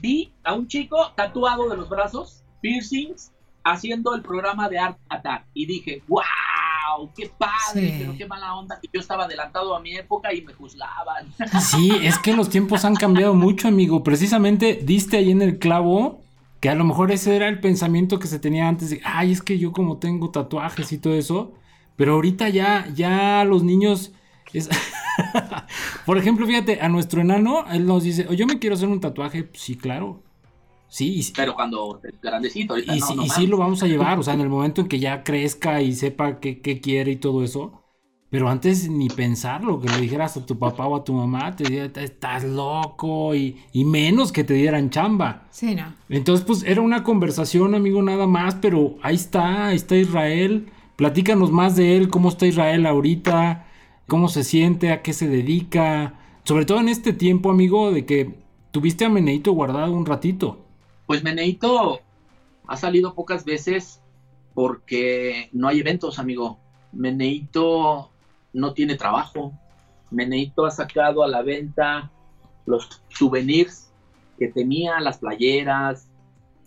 vi a un chico tatuado de los brazos, piercings, haciendo el programa de Art Attack. Y dije, wow, qué padre, Sí. pero qué mala onda que yo estaba adelantado a mi época y me juzgaban. Sí, es que los tiempos han cambiado mucho, amigo. Precisamente diste ahí en el clavo que a lo mejor ese era el pensamiento que se tenía antes de, ay, es que yo como tengo tatuajes y todo eso, pero ahorita ya, ya los niños es... Por ejemplo, fíjate, a nuestro enano, él nos dice, "Oye, yo me quiero hacer un tatuaje, sí, claro. Sí, y, Pero cuando grandecito, ahorita y no, sí, no y sí lo vamos a llevar, o sea, en el momento en que ya crezca y sepa qué, qué quiere y todo eso. Pero antes ni pensarlo, que le dijeras a tu papá o a tu mamá, te diría, estás loco, y, y menos que te dieran chamba. Sí, no. Entonces, pues era una conversación, amigo, nada más, pero ahí está, ahí está Israel. Platícanos más de él, cómo está Israel ahorita, cómo se siente, a qué se dedica. Sobre todo en este tiempo, amigo, de que tuviste a Meneito guardado un ratito. Pues Meneito ha salido pocas veces porque no hay eventos, amigo. Meneito no tiene trabajo. Meneito ha sacado a la venta los souvenirs que tenía, las playeras.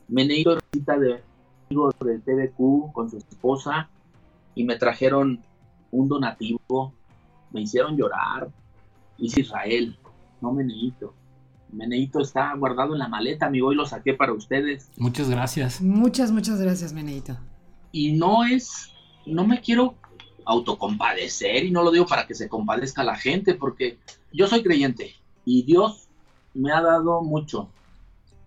Meneito recita de amigos del TVQ con su esposa y me trajeron un donativo. Me hicieron llorar. Dice Israel, no Meneito. Meneito está guardado en la maleta, amigo, y lo saqué para ustedes. Muchas gracias. Muchas, muchas gracias, Meneito. Y no es, no me quiero autocompadecer y no lo digo para que se compadezca la gente, porque yo soy creyente y Dios me ha dado mucho.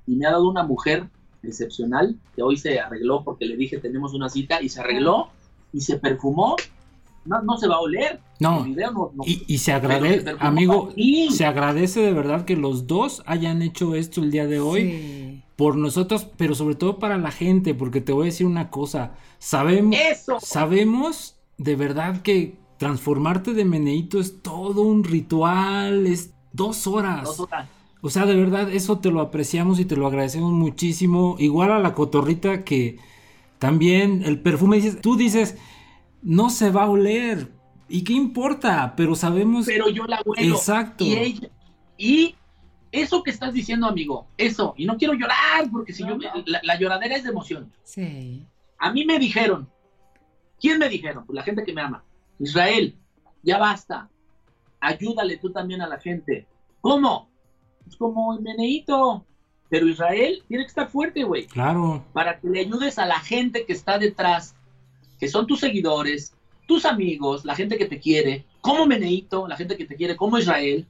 Y me ha dado una mujer excepcional que hoy se arregló porque le dije tenemos una cita y se arregló y se perfumó. No, no se va a oler. No, El video no- no- y, y se agradece, amigo, se agradece de verdad que los dos hayan hecho esto el día de hoy. Sí. por nosotros, pero sobre todo para la gente, porque te voy a decir una cosa, sabemos, Eso. sabemos de verdad que transformarte de meneíto es todo un ritual, es dos horas. Dos horas. O sea, de verdad, eso te lo apreciamos y te lo agradecemos muchísimo. Igual a la cotorrita que también el perfume dices, tú dices, no se va a oler. ¿Y qué importa? Pero sabemos. Pero yo la huelo. Exacto. Y, ella- y eso que estás diciendo, amigo, eso, y no quiero llorar, porque si No, yo me- no. la, la lloradera es de emoción. Sí. A mí me dijeron, ¿quién me dijeron? Pues la gente que me ama. Israel, ya basta. Ayúdale tú también a la gente. ¿Cómo? Es como el meneíto. Pero Israel tiene que estar fuerte, güey Claro. para que le ayudes a la gente que está detrás, que son tus seguidores, tus amigos, la gente que te quiere, como Meneito, la gente que te quiere, como Israel.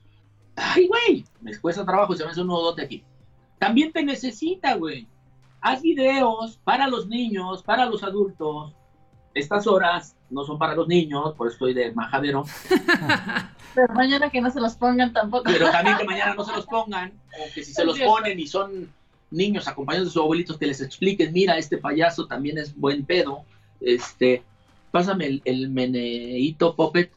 Ay, güey, me cuesta trabajo, se me hace un nudote aquí. También te necesita, güey. Haz videos para los niños, para los adultos. Estas horas no son para los niños, por eso estoy de majadero, Pero mañana que no se los pongan tampoco. pero también que mañana no se los pongan, o que si se los ponen y son niños acompañados de sus abuelitos, que les expliquen, mira, este payaso también es buen pedo, este, pásame el, el meneito puppet.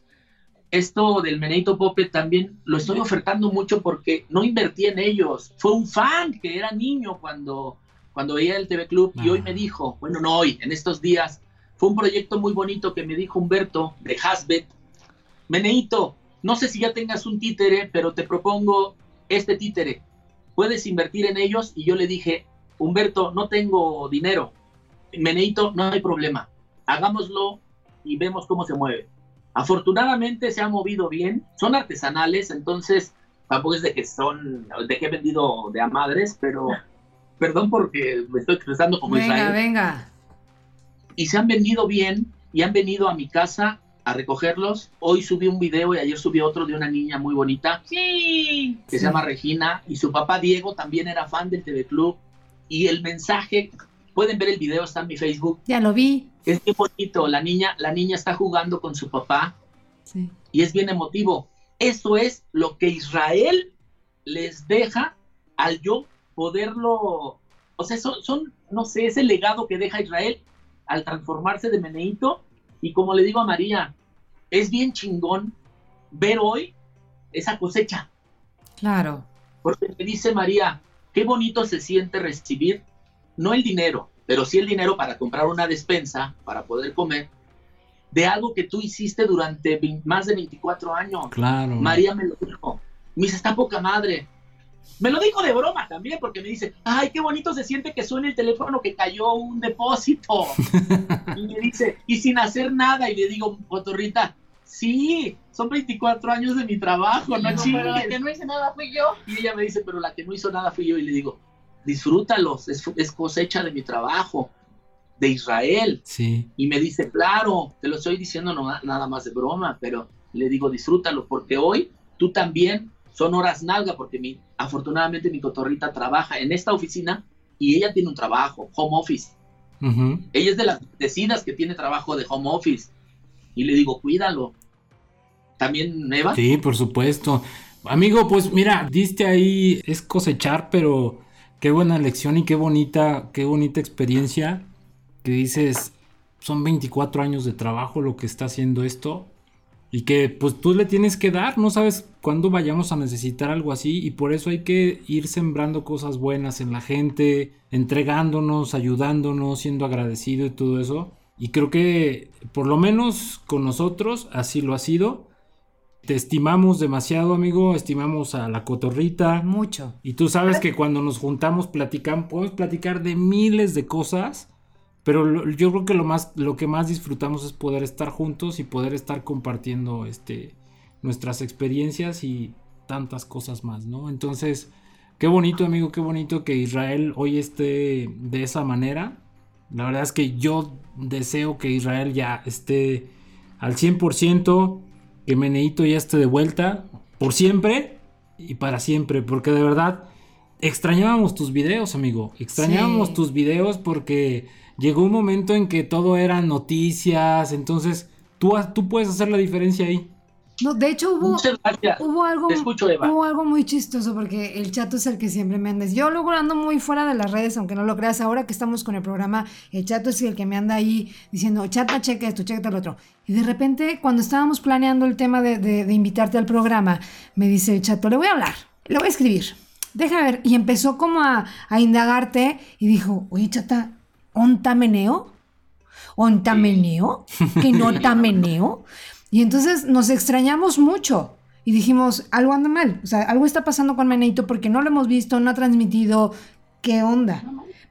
Esto del meneito puppet también lo estoy ofertando mucho porque no invertí en ellos. Fue un fan que era niño cuando, cuando veía el TV Club y Ah. hoy me dijo, bueno, no hoy, en estos días, fue un proyecto muy bonito que me dijo Humberto de Hasbet, Meneito, no sé si ya tengas un títere, pero te propongo este títere. Puedes invertir en ellos. Y yo le dije, Humberto, no tengo dinero. Meneito, no hay problema. Hagámoslo y vemos cómo se mueve. Afortunadamente se ha movido bien. Son artesanales, entonces tampoco es de que son, de que he vendido de a madres, pero perdón porque me estoy expresando como venga, Israel venga. y se han vendido bien y han venido a mi casa a recogerlos. Hoy subí un video y ayer subí otro de una niña muy bonita Sí. que se llama Regina y su papá Diego también era fan del TV Club y el mensaje, pueden ver el video, está en mi Facebook, Ya lo vi. es bien bonito, la niña, la niña está jugando con su papá Sí. y es bien emotivo. Eso es lo que Israel les deja al yo poderlo, o sea, son, son, no sé, ese legado que deja Israel al transformarse de Meneito y como le digo a María, es bien chingón ver hoy esa cosecha. Claro. Porque me dice María, qué bonito se siente recibir, no el dinero, pero sí el dinero para comprar una despensa, para poder comer, de algo que tú hiciste durante más de 24 años. Claro. María me lo dijo. Me dice, está poca madre. Me lo dijo de broma también, porque me dice, ay, qué bonito se siente que suene el teléfono que cayó un depósito. y me dice, y sin hacer nada. Y le digo, Cotorrita, sí, son 24 años de mi trabajo, no No, pero la chingues". que no hice nada fui yo. Y ella me dice, pero la que no hizo nada fui yo. Y le digo, disfrútalos, es, es cosecha de mi trabajo, de Israel. Sí. Y me dice, claro, te lo estoy diciendo no, nada más de broma, pero le digo, disfrútalo, porque hoy tú también son horas nalga, porque mi, afortunadamente mi cotorrita trabaja en esta oficina y ella tiene un trabajo, home office. Ella es de las decidas que tiene trabajo de home office. Y le digo, cuídalo. También, Eva. Sí, por supuesto. Amigo, pues mira, diste ahí, es cosechar, pero qué buena lección y qué bonita, qué bonita experiencia. Que dices, son 24 años de trabajo lo que está haciendo esto. Y que pues tú le tienes que dar, no sabes cuándo vayamos a necesitar algo así. Y por eso hay que ir sembrando cosas buenas en la gente, entregándonos, ayudándonos, siendo agradecido y todo eso. Y creo que por lo menos con nosotros así lo ha sido. Te estimamos demasiado, amigo. Estimamos a la cotorrita. Mucho. Y tú sabes que cuando nos juntamos platicamos, podemos platicar de miles de cosas. Pero lo- yo creo que lo más, lo que más disfrutamos es poder estar juntos y poder estar compartiendo este nuestras experiencias y tantas cosas más, ¿no? Entonces, qué bonito, amigo, qué bonito que Israel hoy esté de esa manera. La verdad es que yo deseo que Israel ya esté al 100%, que Meneito ya esté de vuelta por siempre y para siempre, porque de verdad extrañábamos tus videos, amigo. Extrañábamos Sí. tus videos porque llegó un momento en que todo eran noticias, entonces tú, tú puedes hacer la diferencia ahí. No, de hecho hubo, hubo algo, escucho, hubo algo muy chistoso porque el chato es el que siempre me anda. Yo luego ando muy fuera de las redes, aunque no lo creas. Ahora que estamos con el programa, el chato es el que me anda ahí diciendo, chata, checa esto, checa el otro. Y de repente, cuando estábamos planeando el tema de, de- de invitarte al programa, me dice el chato, le voy a hablar, le voy a escribir. Deja ver. Y empezó como a, a indagarte y dijo, oye, chata, ¿onta meneo? ¿Onta meneo? ¿Que no ta meneo? Y entonces nos extrañamos mucho. Y dijimos, algo anda mal. O sea, algo está pasando con Meneito porque no lo hemos visto, no ha transmitido. ¿Qué onda?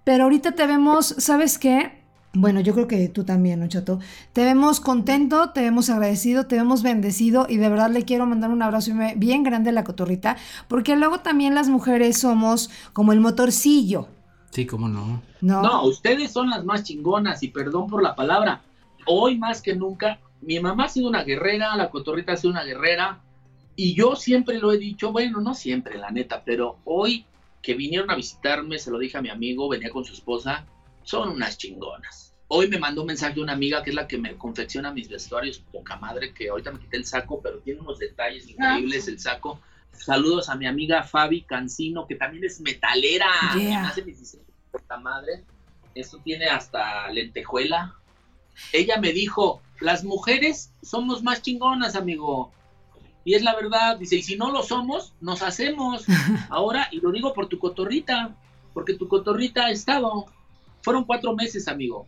Pero ahorita te vemos, ¿sabes qué? Bueno, yo creo que tú también, ¿no, Chato? Te vemos contento, te vemos agradecido, te vemos bendecido y de verdad le quiero mandar un abrazo bien grande a la cotorrita, porque luego también las mujeres somos como el motorcillo, Sí, cómo no. ¿no? No, ustedes son las más chingonas y perdón por la palabra. Hoy más que nunca, mi mamá ha sido una guerrera, la cotorrita ha sido una guerrera y yo siempre lo he dicho, bueno, no siempre, la neta, pero hoy que vinieron a visitarme, se lo dije a mi amigo, venía con su esposa, son unas chingonas. Hoy me mandó un mensaje una amiga que es la que me confecciona mis vestuarios, poca madre, que ahorita me quité el saco, pero tiene unos detalles increíbles el saco. Saludos a mi amiga Fabi Cancino, que también es metalera. Yeah. Hace mis diseños, poca madre. Esto tiene hasta lentejuela. Ella me dijo, las mujeres somos más chingonas, amigo. Y es la verdad, dice, y si no lo somos, nos hacemos. Ahora, y lo digo por tu cotorrita, porque tu cotorrita ha estado. Fueron cuatro meses, amigo.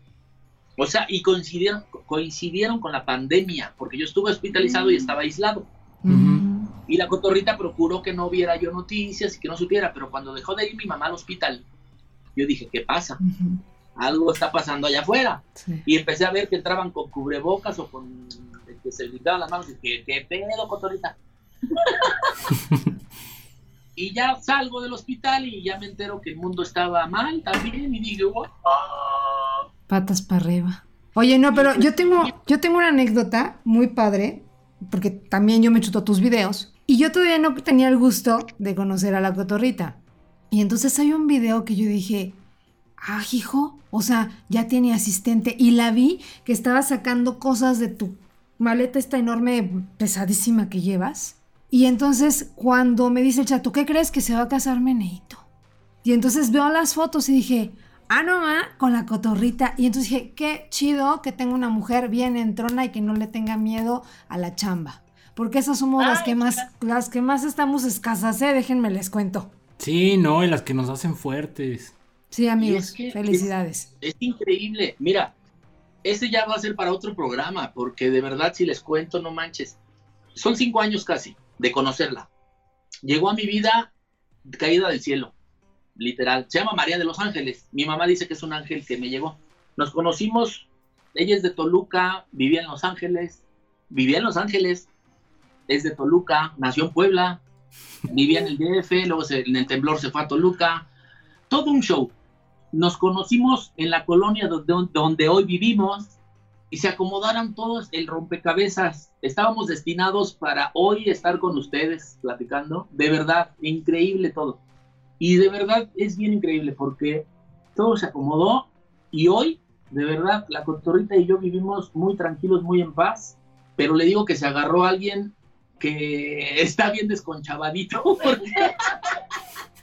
O sea, y coincidieron, coincidieron con la pandemia, porque yo estuve hospitalizado y estaba aislado. Mm. Y la cotorrita procuró que no viera yo noticias y que no supiera, pero cuando dejó de ir mi mamá al hospital, yo dije, ¿qué pasa? Algo está pasando allá afuera. Sí. Y empecé a ver que entraban con cubrebocas o con que se brindaban las manos y dije, ¿qué pedo, cotorrita? y ya salgo del hospital y ya me entero que el mundo estaba mal también y digo, "Wow". Patas para arriba. Oye, no, pero yo tengo, yo tengo una anécdota muy padre, porque también yo me chuto tus videos, y yo todavía no tenía el gusto de conocer a la cotorrita. Y entonces hay un video que yo dije, ah, hijo, o sea, ya tiene asistente, y la vi que estaba sacando cosas de tu maleta esta enorme, pesadísima que llevas. Y entonces cuando me dice el chat, ¿tú qué crees que se va a casar Meneito? Y entonces veo las fotos y dije, ah, no, ma, con la cotorrita. Y entonces dije, qué chido que tenga una mujer bien entrona y que no le tenga miedo a la chamba. Porque esas somos las que más, las que más estamos escasas, ¿eh? Déjenme les cuento. Sí, no, y las que nos hacen fuertes. Sí, amigos, es que felicidades. Es increíble. Mira, ese ya va a ser para otro programa, porque de verdad, si les cuento, no manches. Son cinco años casi de conocerla. Llegó a mi vida caída del cielo, literal. Se llama María de los Ángeles. Mi mamá dice que es un ángel que me llegó. Nos conocimos, ella es de Toluca, vivía en Los Ángeles, vivía en Los Ángeles, es de Toluca, nació en Puebla, vivía en el DF, luego se- en el temblor se fue a Toluca. Todo un show nos conocimos en la colonia donde, hoy vivimos y se acomodaron todos el rompecabezas. Estábamos destinados para hoy estar con ustedes platicando. De verdad, increíble todo. Y de verdad es bien increíble porque todo se acomodó y hoy, de verdad, la cotorrita y yo vivimos muy tranquilos, muy en paz. Pero le digo que se agarró a alguien que está bien desconchavadito porque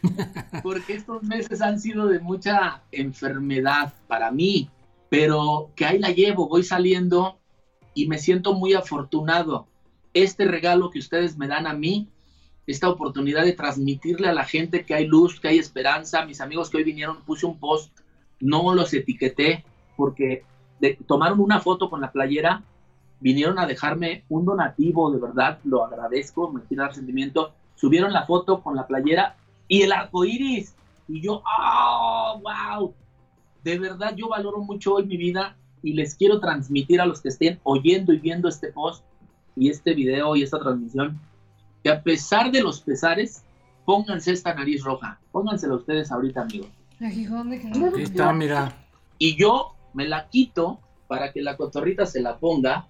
porque estos meses han sido de mucha enfermedad para mí, pero que ahí la llevo, voy saliendo y me siento muy afortunado. Este regalo que ustedes me dan a mí, esta oportunidad de transmitirle a la gente que hay luz, que hay esperanza, mis amigos que hoy vinieron, puse un post, no los etiqueté porque tomaron una foto con la playera, vinieron a dejarme un donativo, de verdad, lo agradezco, me quiero dar sentimiento, subieron la foto con la playera y el arco iris. Y yo, ¡oh, wow! De verdad, yo valoro mucho hoy mi vida y les quiero transmitir a los que estén oyendo y viendo este post y este video y esta transmisión que a pesar de los pesares, pónganse esta nariz roja. Póngansela ustedes ahorita, amigos. Aquí está, mira. Y yo me la quito para que la cotorrita se la ponga.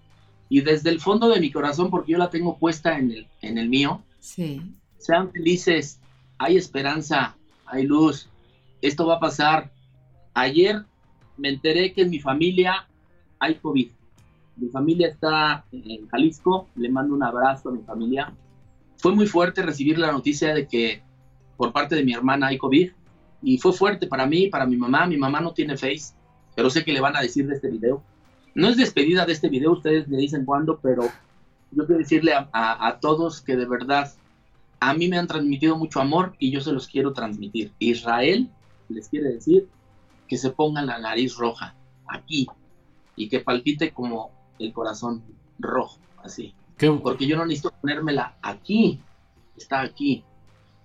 Y desde el fondo de mi corazón, porque yo la tengo puesta en el, en el mío, Sí. sean felices, hay esperanza, hay luz, esto va a pasar. Ayer me enteré que en mi familia hay COVID. Mi familia está en Jalisco, le mando un abrazo a mi familia. Fue muy fuerte recibir la noticia de que por parte de mi hermana hay COVID y fue fuerte para mí, para mi mamá. Mi mamá no tiene face, pero sé que le van a decir de este video. No es despedida de este video, ustedes me dicen cuándo, pero yo quiero decirle a, todos que de verdad a mí me han transmitido mucho amor y yo se los quiero transmitir. Israel les quiere decir que se pongan la nariz roja aquí y que palpite como el corazón rojo, así. Qué- Porque yo no necesito ponérmela aquí, está aquí.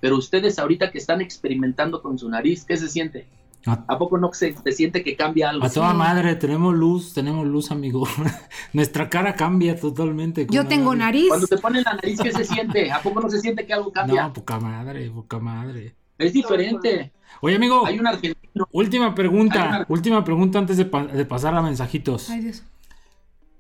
Pero ustedes ahorita que están experimentando con su nariz, ¿qué se siente? A, ¿A poco no se, se siente que cambia algo? a toda Sí. madre, tenemos luz, tenemos luz, amigo. Nuestra cara cambia totalmente. Yo tengo nariz. Cuando te ponen la nariz, ¿qué se siente? ¿A poco no se siente que algo cambia? No, poca madre, poca madre. Es diferente. Oye, amigo, Hay un argentino. última pregunta. una- Última pregunta antes de, pa- de pasar a mensajitos. Ay, Dios.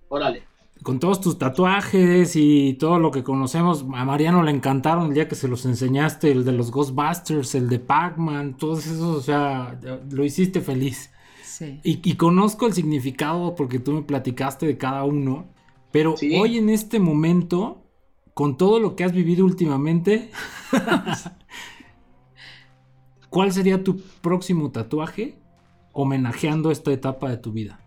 Órale. Con todos tus tatuajes y todo lo que conocemos, a Mariano le encantaron el día que se los enseñaste, el de los Ghostbusters, el de Pac-Man, todos esos, o sea, lo hiciste feliz. Sí. Y, y conozco el significado porque tú me platicaste de cada uno, pero Sí. hoy en este momento, con todo lo que has vivido últimamente, ¿cuál sería tu próximo tatuaje homenajeando esta etapa de tu vida?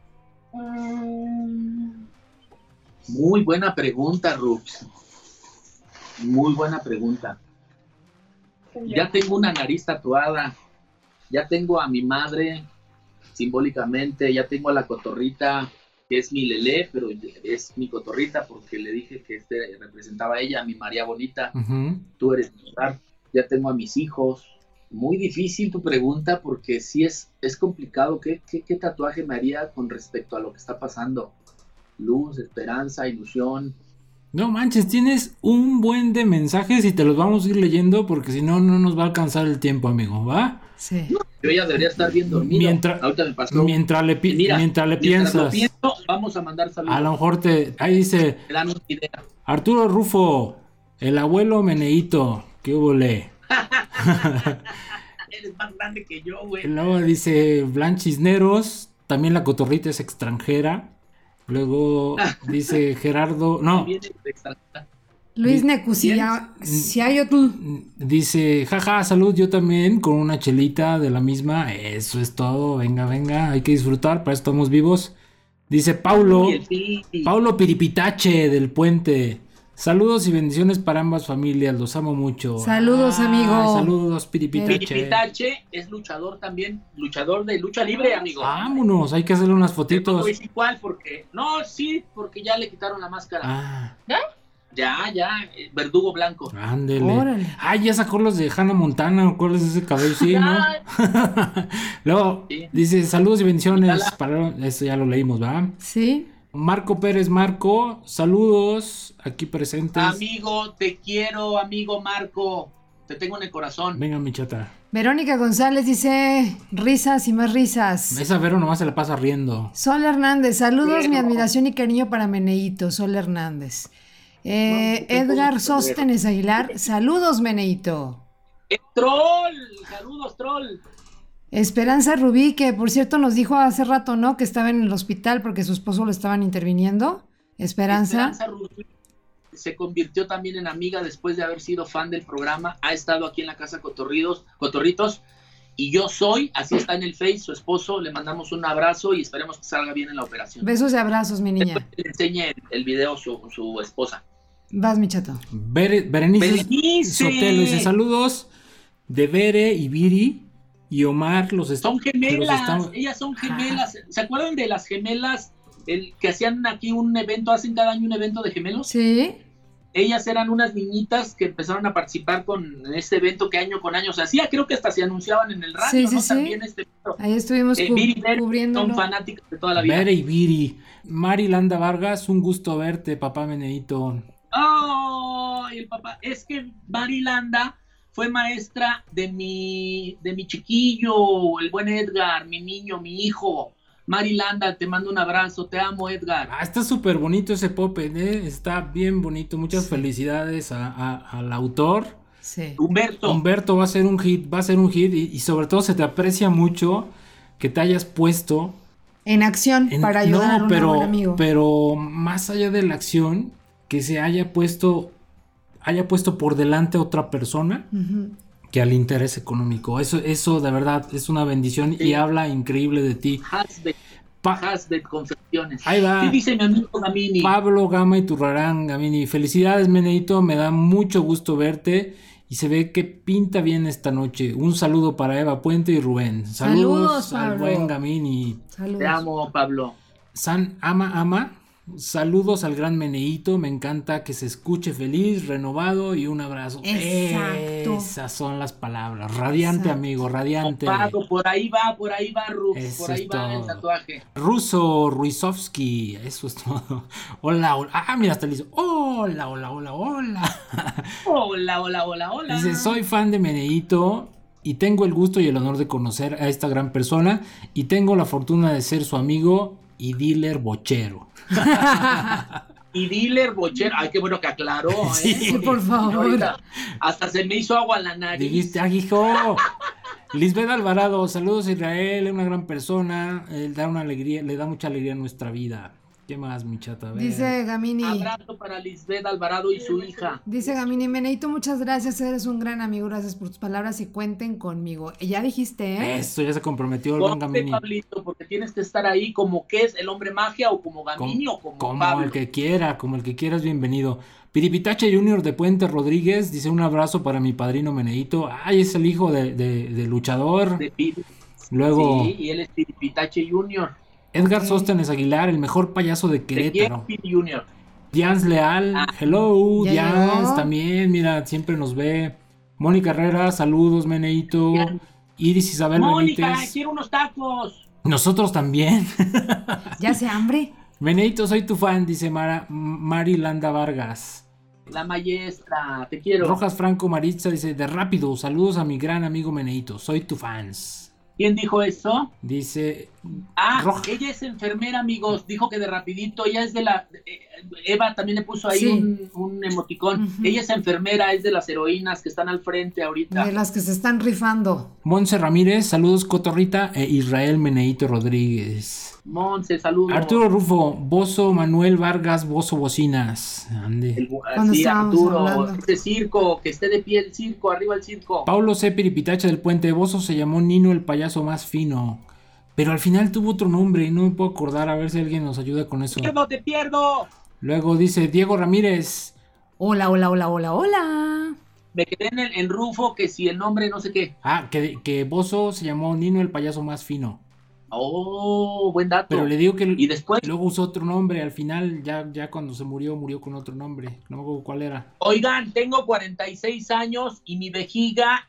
Muy buena pregunta, Rux. Muy buena pregunta. Ya tengo una nariz tatuada. Ya tengo a mi madre simbólicamente. Ya tengo a la cotorrita, que es mi Lele, pero es mi cotorrita porque le dije que este representaba a ella, a mi María Bonita. Tú eres mi hogar. Ya tengo a mis hijos. Muy difícil tu pregunta porque sí es, es complicado. ¿Qué, qué, qué tatuaje me haría con respecto a lo que está pasando? Luz, esperanza, ilusión. No manches, tienes un buen de mensajes y te los vamos a ir leyendo porque si no, no nos va a alcanzar el tiempo, amigo, ¿va? Sí. Yo ya debería estar bien dormido. Mientras- Ahorita me pasó. Mientras le, pi- Mira, mientras le Mientras lo piensas, pienso, vamos a mandar saludos. a lo mejor te. Ahí dice Me dan una idea. Arturo Rufo, el abuelo Meneito. ¿Qué hubo le? Eres más grande que yo, güey. Luego dice Blanchisneros, también la cotorrita es extranjera. Luego dice Gerardo, no. Luis Necusia, Siayotl. dice, jaja, salud, yo también, con una chelita de la misma. Eso es todo, venga, venga, hay que disfrutar, para eso estamos vivos. Dice Paulo. Paulo Piripitache del Puente. Saludos y bendiciones para ambas familias, los amo mucho. Saludos, amigo. Saludos, Piripitache. Piripitache es luchador también, luchador de lucha libre, amigo. Vámonos, hay que hacerle unas No fotitos. decir cuál, porque. No, sí, porque ya le quitaron la máscara. Ah, Ya, ya, eh, verdugo blanco. ándele. Ay, ya sacó los de Hannah Montana, ¿cuál es ese cabello? Sí, ¿no? Luego Sí. dice saludos y bendiciones. Para, eso ya lo leímos, ¿va? Sí. Marco Pérez Marco, saludos aquí presentes. Amigo, te quiero, amigo Marco. Te tengo en el corazón. Venga, mi chata. Verónica González dice risas y más risas. Esa Vero nomás se la pasa riendo. Sol Hernández, saludos, mi admiración y cariño para Meneito, Sol Hernández. Eh, No, Edgar Sóstenes Aguilar, saludos, Meneito. ¡Eh, troll! Saludos, troll. Esperanza Rubí, que por cierto nos dijo hace rato, ¿no? Que estaba en el hospital porque su esposo lo estaban interviniendo. Esperanza. Esperanza Rubí se convirtió también en amiga después de haber sido fan del programa. Ha estado aquí en la casa Cotorridos, Cotorritos. Y yo soy, así está en el Face, su esposo. Le mandamos un abrazo y esperemos que salga bien en la operación. Besos y abrazos, mi Después niña. que le enseñe el, el video su, su esposa. Vas, mi chato. Bere- Berenice, Berenice. Sotelo dice saludos de Bere y Viri y Omar los est- Son gemelas, ellas son gemelas. ¿Se acuerdan de las gemelas el, que hacían aquí un evento, hacen cada año un evento de gemelos? Sí. Ellas eran unas niñitas que empezaron a participar con este evento que año con año se hacía. Creo que hasta se anunciaban en el radio, Sí, sí, ¿no? sí. También este evento. Ahí estuvimos Eh, cu- Viri y Bere cubriéndolo. son fanáticas de toda la vida. Bere y Viri. Mari Landa Vargas, un gusto verte, papá Meneito. ¡Ay, el papá! Es que Marilanda fue maestra de mi, de mi chiquillo, el buen Edgar, mi niño, mi hijo. Marilanda, te mando un abrazo, te amo, Edgar. Ah, está súper bonito ese pop, ¿eh? Está bien bonito. Muchas felicidades a- a- al autor. Sí. Humberto, Humberto va a ser un hit, va a ser un hit y, y sobre todo se te aprecia mucho que te hayas puesto En acción en- para ayudar no, a un pero, buen amigo. pero más allá de la acción, que se haya puesto, haya puesto por delante a otra persona que al interés económico. Eso, eso de verdad es una bendición y habla increíble de ti. Hasbet, Pa- Hasbet Confecciones. Ahí va. Sí, dice mi amigo Gamini. Pablo Gama y Turrarán, Gamini. Felicidades, Meneito. Me da mucho gusto verte. Y se ve que pinta bien esta noche. Un saludo para Eva Puente y Rubén. Saludos, Saludos, al buen Gamini. Saludos. Te amo, Pablo. San Ama Ama. Saludos al gran Meneito. Me encanta que se escuche feliz, renovado y un abrazo. Exacto. Esas son las palabras. Radiante, Exacto. amigo, radiante. Por ahí va, por ahí va, Rux, Eso por ahí es va el todo. tatuaje. Ruso Ruizovsky. Eso es todo. Hola, hola. Ah, mira, hasta le hizo. Hola, hola, hola, hola. Hola, hola, hola, hola. Dice, soy fan de Meneito y tengo el gusto y el honor de conocer a esta gran persona y tengo la fortuna de ser su amigo y dealer bochero. Y dealer bochero. Ay, qué bueno que aclaró, ¿eh? Sí, por favor. Ahorita hasta se me hizo agua la nariz. Dijiste, ah, hijo. Lisbeth Alvarado, saludos a Israel, es una gran persona, él da una alegría, le da mucha alegría a nuestra vida. ¿Qué más, mi chata? Dice Gamini. Abrazo para Lisbeth Alvarado y su hija. Dice Gamini, Meneito, muchas gracias, eres un gran amigo, gracias por tus palabras y cuenten conmigo. Ya dijiste, ¿eh? Esto ya se comprometió el buen Gamini. Pablito, porque tienes que estar ahí como que es el hombre magia o como Gamini o como, Como Pablo. el que quiera, como el que quieras, bienvenido. Piripitache Junior de Puente Rodríguez dice un abrazo para mi padrino Meneito. Ay, es el hijo de, de- de luchador. De. Luego, Sí, y él es Piripitache Junior. Edgar Ok. Sóstenes Aguilar, el mejor payaso de Querétaro. Junior. Dians Leal, Ah. hello, Dians también, mira, siempre nos ve. Mónica Herrera, saludos, Meneito. Iris Isabel Mónica, Benítez. quiero unos tacos. Nosotros también. Ya se hambre. Meneito, soy tu fan, dice Mara, Mari Landa Vargas. La maestra, te quiero. Rojas Franco Maritza dice, de rápido, saludos a mi gran amigo Meneito, soy tu fans. ¿Quién dijo eso? Dice. Ah, Roja. ella es enfermera, amigos. Dijo que de rapidito, ella es de la... eh, Eva también le puso ahí Sí. un, un emoticón. Ella es enfermera, es de las heroínas que están al frente ahorita. De las que se están rifando. Monse Ramírez, saludos Cotorrita e Israel Meneito Rodríguez. Monse, saludos. Arturo Rufo, Bozo Manuel Vargas, Bozo Bocinas. Ande. El, sí, estábamos Arturo, hablando. este circo, que esté de pie el circo, arriba el circo. Paulo C. Piripitacha del Puente Bozo se llamó Nino el payaso más fino. Pero al final tuvo otro nombre y no me puedo acordar. A ver si alguien nos ayuda con eso. ¡Pierdo, te pierdo! Luego dice Diego Ramírez. Hola, hola, hola, hola, hola. Me quedé en, el, en Rufo, que si el nombre no sé qué. Ah, que, que Bozo se llamó Nino el payaso más fino. Oh, buen dato. Pero le digo que Y después, luego usó otro nombre. Al final, ya, ya cuando se murió, murió con otro nombre. No me acuerdo cuál era. oigan, tengo 46 años y mi vejiga,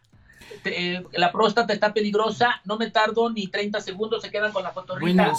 eh, la próstata está peligrosa. No me tardo ni 30 segundos, se quedan con la Mano.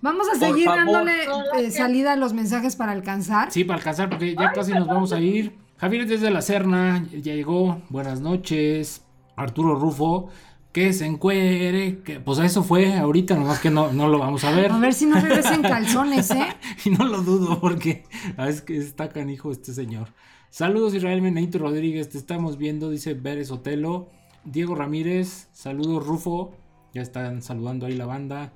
Vamos a Por seguir favor. dándole eh, salida a los mensajes para alcanzar. Sí, para alcanzar, porque ya casi nos vamos a ir. Javier desde la Serna, ya llegó. Buenas noches. Arturo Rufo, que se encuere. Que, pues eso fue ahorita, nomás que no, no lo vamos a ver. A ver si no regresan calzones, ¿eh? Y no lo dudo, porque ah, es que está canijo este señor. Saludos Israel Meneito Rodríguez, te estamos viendo, dice Pérez Otelo. Diego Ramírez, saludos Rufo, ya están saludando ahí la banda.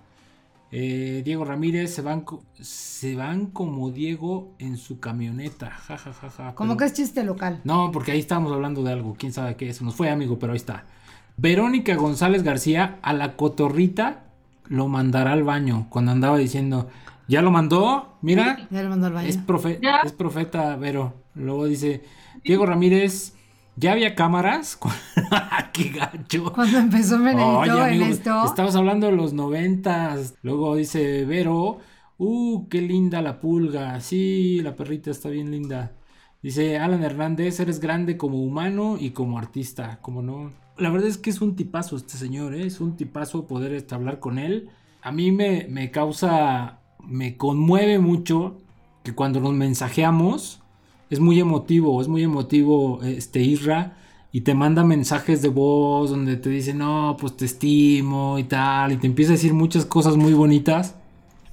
Eh, Diego Ramírez, se van, se van como Diego en su camioneta, ja, ja, ja, ja, Como pero- que es chiste local. no, porque ahí estábamos hablando de algo, quién sabe qué, se nos fue amigo, pero ahí está. Verónica González García a la cotorrita lo mandará al baño cuando andaba diciendo, ya lo mandó, mira, Ya le mandó al baño. es, profe- Ya. es profeta Vero. Luego dice, Diego Ramírez, ¿ya había cámaras? ¡Qué gacho! Cuando empezó Menedito Oye, en amigo, esto. estabas hablando de los noventas. Luego dice Vero, uh, qué linda la pulga. Sí, la perrita está bien linda. Dice Alan Hernández, eres grande como humano y como artista, como no. La verdad es que es un tipazo este señor, ¿eh? es un tipazo poder este, hablar con él. A mí me, me causa, me conmueve mucho que cuando nos mensajeamos es muy emotivo, es muy emotivo este Isra y te manda mensajes de voz donde te dice, no, pues te estimo y tal, y te empieza a decir muchas cosas muy bonitas.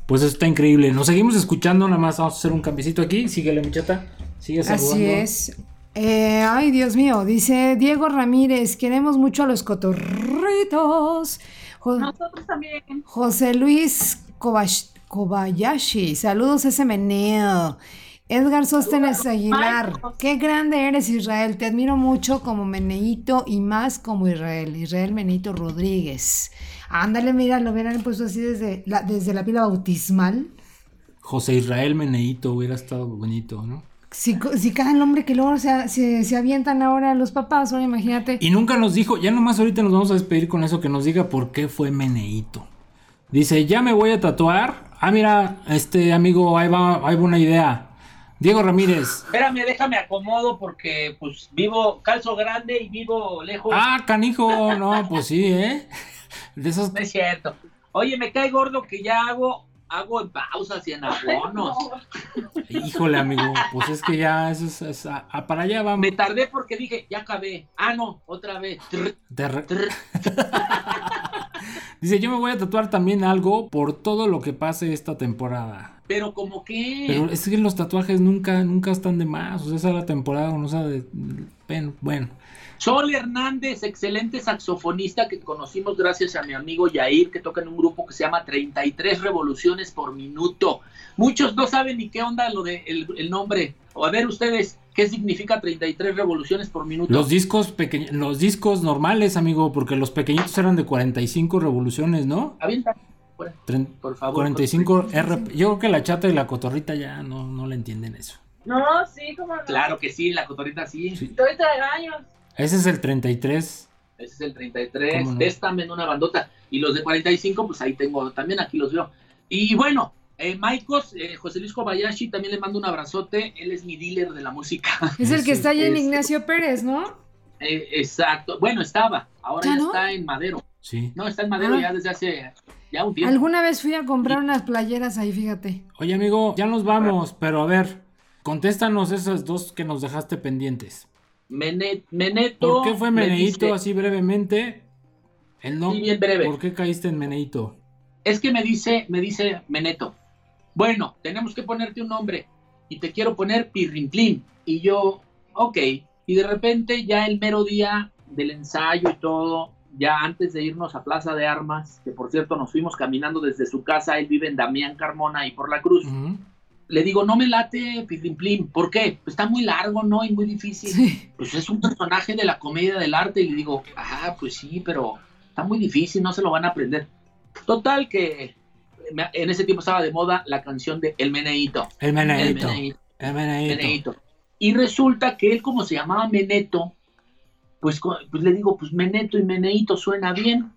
Pues eso está increíble. Nos seguimos escuchando, nada más vamos a hacer un cambiecito aquí. Síguele, muchachata. Sigue saludando. Así es. Eh, ay, Dios mío, dice Diego Ramírez, queremos mucho a los cotorritos. Jo- Nosotros también. José Luis Kobash- Kobayashi, saludos ese meneo. Edgar Sóstenes Aguilar, qué grande eres Israel, te admiro mucho como Meneito y más como Israel, Israel Meneito Rodríguez. Ándale, mira, lo hubieran puesto así desde la, desde la pila bautismal. José Israel Meneito hubiera estado bonito, ¿no? Si, cada nombre que luego se, se, se avientan ahora los papás, ahora imagínate. Y nunca nos dijo, ya nomás ahorita nos vamos a despedir con eso, que nos diga por qué fue Meneito. Dice, ya me voy a tatuar. Ah, mira, este amigo, ahí va, ahí va una idea. Diego Ramírez. Espérame, déjame acomodo porque pues vivo calzo grande y vivo lejos. Ah, canijo, no, pues sí, ¿eh? De esos... No es cierto. Oye, me cae gordo que ya hago, hago en pausas y en abonos. Híjole, amigo, pues es que ya eso es, es- a- a- para allá vamos. Me tardé porque dije, ya acabé. Ah, no, otra vez. Re-. Dice, yo me voy a tatuar también algo por todo lo que pase esta temporada. Pero como que... Pero es que los tatuajes nunca, nunca están de más. O sea, esa es la temporada, no sea de... Bueno. Sol Hernández, excelente saxofonista que conocimos gracias a mi amigo Yair, que toca en un grupo que se llama 33 revoluciones por minuto. Muchos no saben ni qué onda lo de el, el nombre. O a ver ustedes, ¿qué significa 33 revoluciones por minuto? Los discos pequeños, los discos normales, amigo, porque los pequeñitos eran de 45 revoluciones, ¿no? Avienta, por favor. 45 RP. Yo creo que la chata y la cotorrita ya no, no le entienden eso. No, sí, como no. Claro que sí, la cotorrita sí. Sí. Tres años. Ese es el 33. Ese es el 33. ¿Cómo no? Téstame en una bandota. Y los de 45, pues ahí tengo, también aquí los veo. Y bueno, eh, Maicos, eh, José Luis Kobayashi, también le mando un abrazote. Él es mi dealer de la música. Es el que está allá en Ignacio Pérez, ¿no? Eh, exacto. Bueno, estaba. Ahora ¿Ya ya, no? está en Madero. Sí. No, está en Madero Ah. ya desde hace ya un tiempo. Alguna vez fui a comprar unas playeras ahí, fíjate. Oye, amigo, ya nos vamos, pero a ver, contéstanos esas dos que nos dejaste pendientes. Mene- Meneto. ¿Por qué fue me Meneito así brevemente? El no, Sí, bien breve. ¿Por qué caíste en Meneito? Es que me dice, me dice Meneto, bueno, tenemos que ponerte un nombre y te quiero poner Pirrimplín. Y yo, ok. Y de repente ya el mero día del ensayo y todo, ya antes de irnos a Plaza de Armas, que por cierto nos fuimos caminando desde su casa, él vive en Damián Carmona y por la Cruz, Ujú. le digo, no me late Pirrimplín. ¿Por qué? Pues está muy largo, ¿no? Y muy difícil. Sí. Pues es un personaje de la comedia del arte. Y le digo, ah, pues sí, pero está muy difícil, no se lo van a aprender. Total que en ese tiempo estaba de moda la canción de El Meneito. El El Meneito. Meneito. El Meneito. Meneito. Y resulta que él, como se llamaba Meneto, pues, pues le digo, pues Meneto y Meneito suena bien.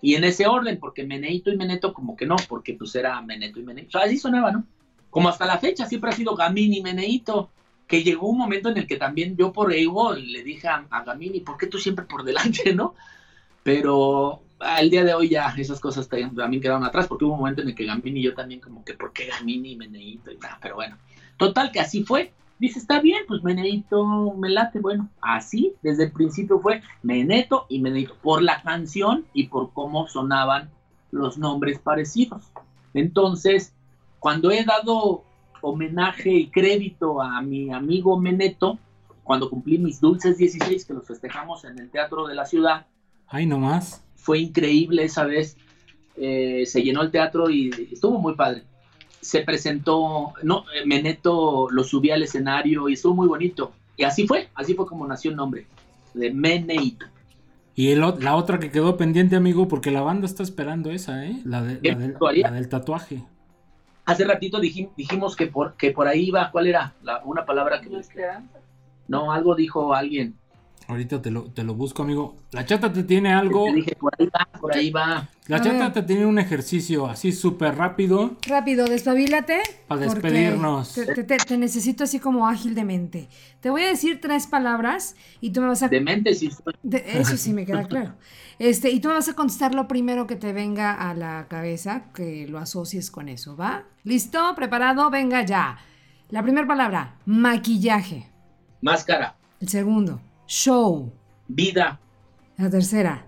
Y en ese orden, porque Meneito y Meneto como que no, porque pues era Meneto y Meneito. O así sonaba, ¿no? Como hasta la fecha siempre ha sido Gamini y Meneito. Que llegó un momento en el que también yo por ego le dije a, Gamini, ¿por qué tú siempre por delante, no? Pero al día de hoy ya esas cosas también, quedaron atrás, porque hubo un momento en el que Gamini y yo también como que, ¿por qué Gamini y Meneito? Y pero bueno. Total que así fue. Dice, está bien, pues Meneito me late. Bueno, así desde el principio fue Meneto y Meneito, por la canción y por cómo sonaban los nombres parecidos. Entonces, cuando he dado homenaje y crédito a mi amigo Meneto, cuando cumplí mis dulces 16, que los festejamos en el Teatro de la Ciudad, Ay, nomás. fue increíble esa vez. Eh, se llenó el teatro y estuvo muy padre. Se presentó, no, eh, Meneto lo subí al escenario y estuvo muy bonito. Y así fue, así fue como nació el nombre de Meneito. Y el la otra que quedó pendiente, amigo, porque la banda está esperando esa, ¿eh? La, de- ¿Qué la del- tatuaría? la del tatuaje. Hace ratito dijim- dijimos que por, que por ahí iba, ¿cuál era? La- una palabra que... No, algo dijo alguien. Ahorita te lo, te lo busco, amigo. La chata te tiene algo. Te dije, por ahí va, por ahí va. La A chata ver. te tiene un ejercicio así súper rápido. Rápido, despabilate. Pa' porque despedirnos. Te, te- te- te necesito así como ágil de mente. Te voy a decir tres palabras y tú me vas a... Demente sí estoy. de- eso sí me queda claro. Este, y tú me vas a contestar lo primero que te venga a la cabeza, que lo asocies con eso, ¿va? ¿Listo? ¿Preparado? Venga ya. La primera palabra, maquillaje. Máscara, El segundo, show. vida, La tercera,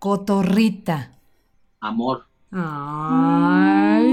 cotorrita. amor. Ay,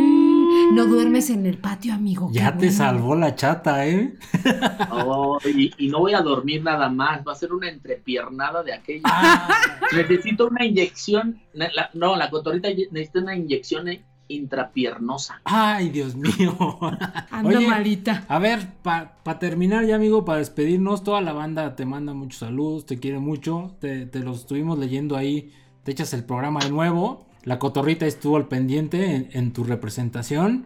no duermes en el patio, amigo. Ya te bueno. salvó la chata, ¿eh? Oh, y, y no voy a dormir nada más, va a ser una entrepiernada de aquello. Ah, Necesito una inyección, la- no, la cotorrita necesita una inyección intrapiernosa. ay, Dios mío. Ando Oye, malita. A ver, para terminar ya, amigo, para despedirnos, toda la banda te manda muchos saludos, te quiere mucho, te, te los estuvimos leyendo ahí, te echas el programa de nuevo, la cotorrita estuvo al pendiente en, en tu representación,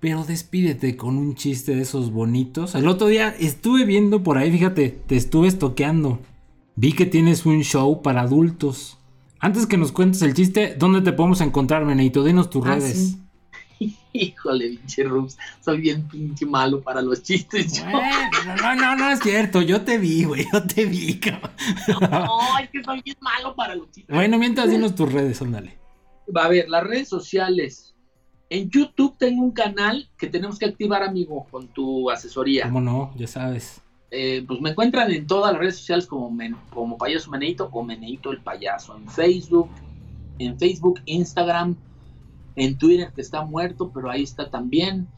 pero despídete con un chiste de esos bonitos. El otro día estuve viendo por ahí, fíjate, te estuve estoqueando, vi que tienes un show para adultos. Antes que nos cuentes el chiste, ¿dónde te podemos encontrar, Meneito? Dinos tus Ah, redes. sí. Híjole, pinche Rubs, soy bien pinche malo para los chistes. yo. Bueno, no, no, no es cierto. Yo te vi, güey. Yo te vi, cabrón. No, es que soy bien malo para los chistes. Bueno, mientras dinos tus redes, ándale. A ver, las redes sociales. En YouTube tengo un canal que tenemos que activar, amigo, con tu asesoría. ¿Cómo no? Ya sabes. Eh, pues me encuentran en todas las redes sociales como, Men- como Payaso Meneito o Meneito el Payaso. En Facebook, en Facebook, Instagram, en Twitter que está muerto, pero ahí está también.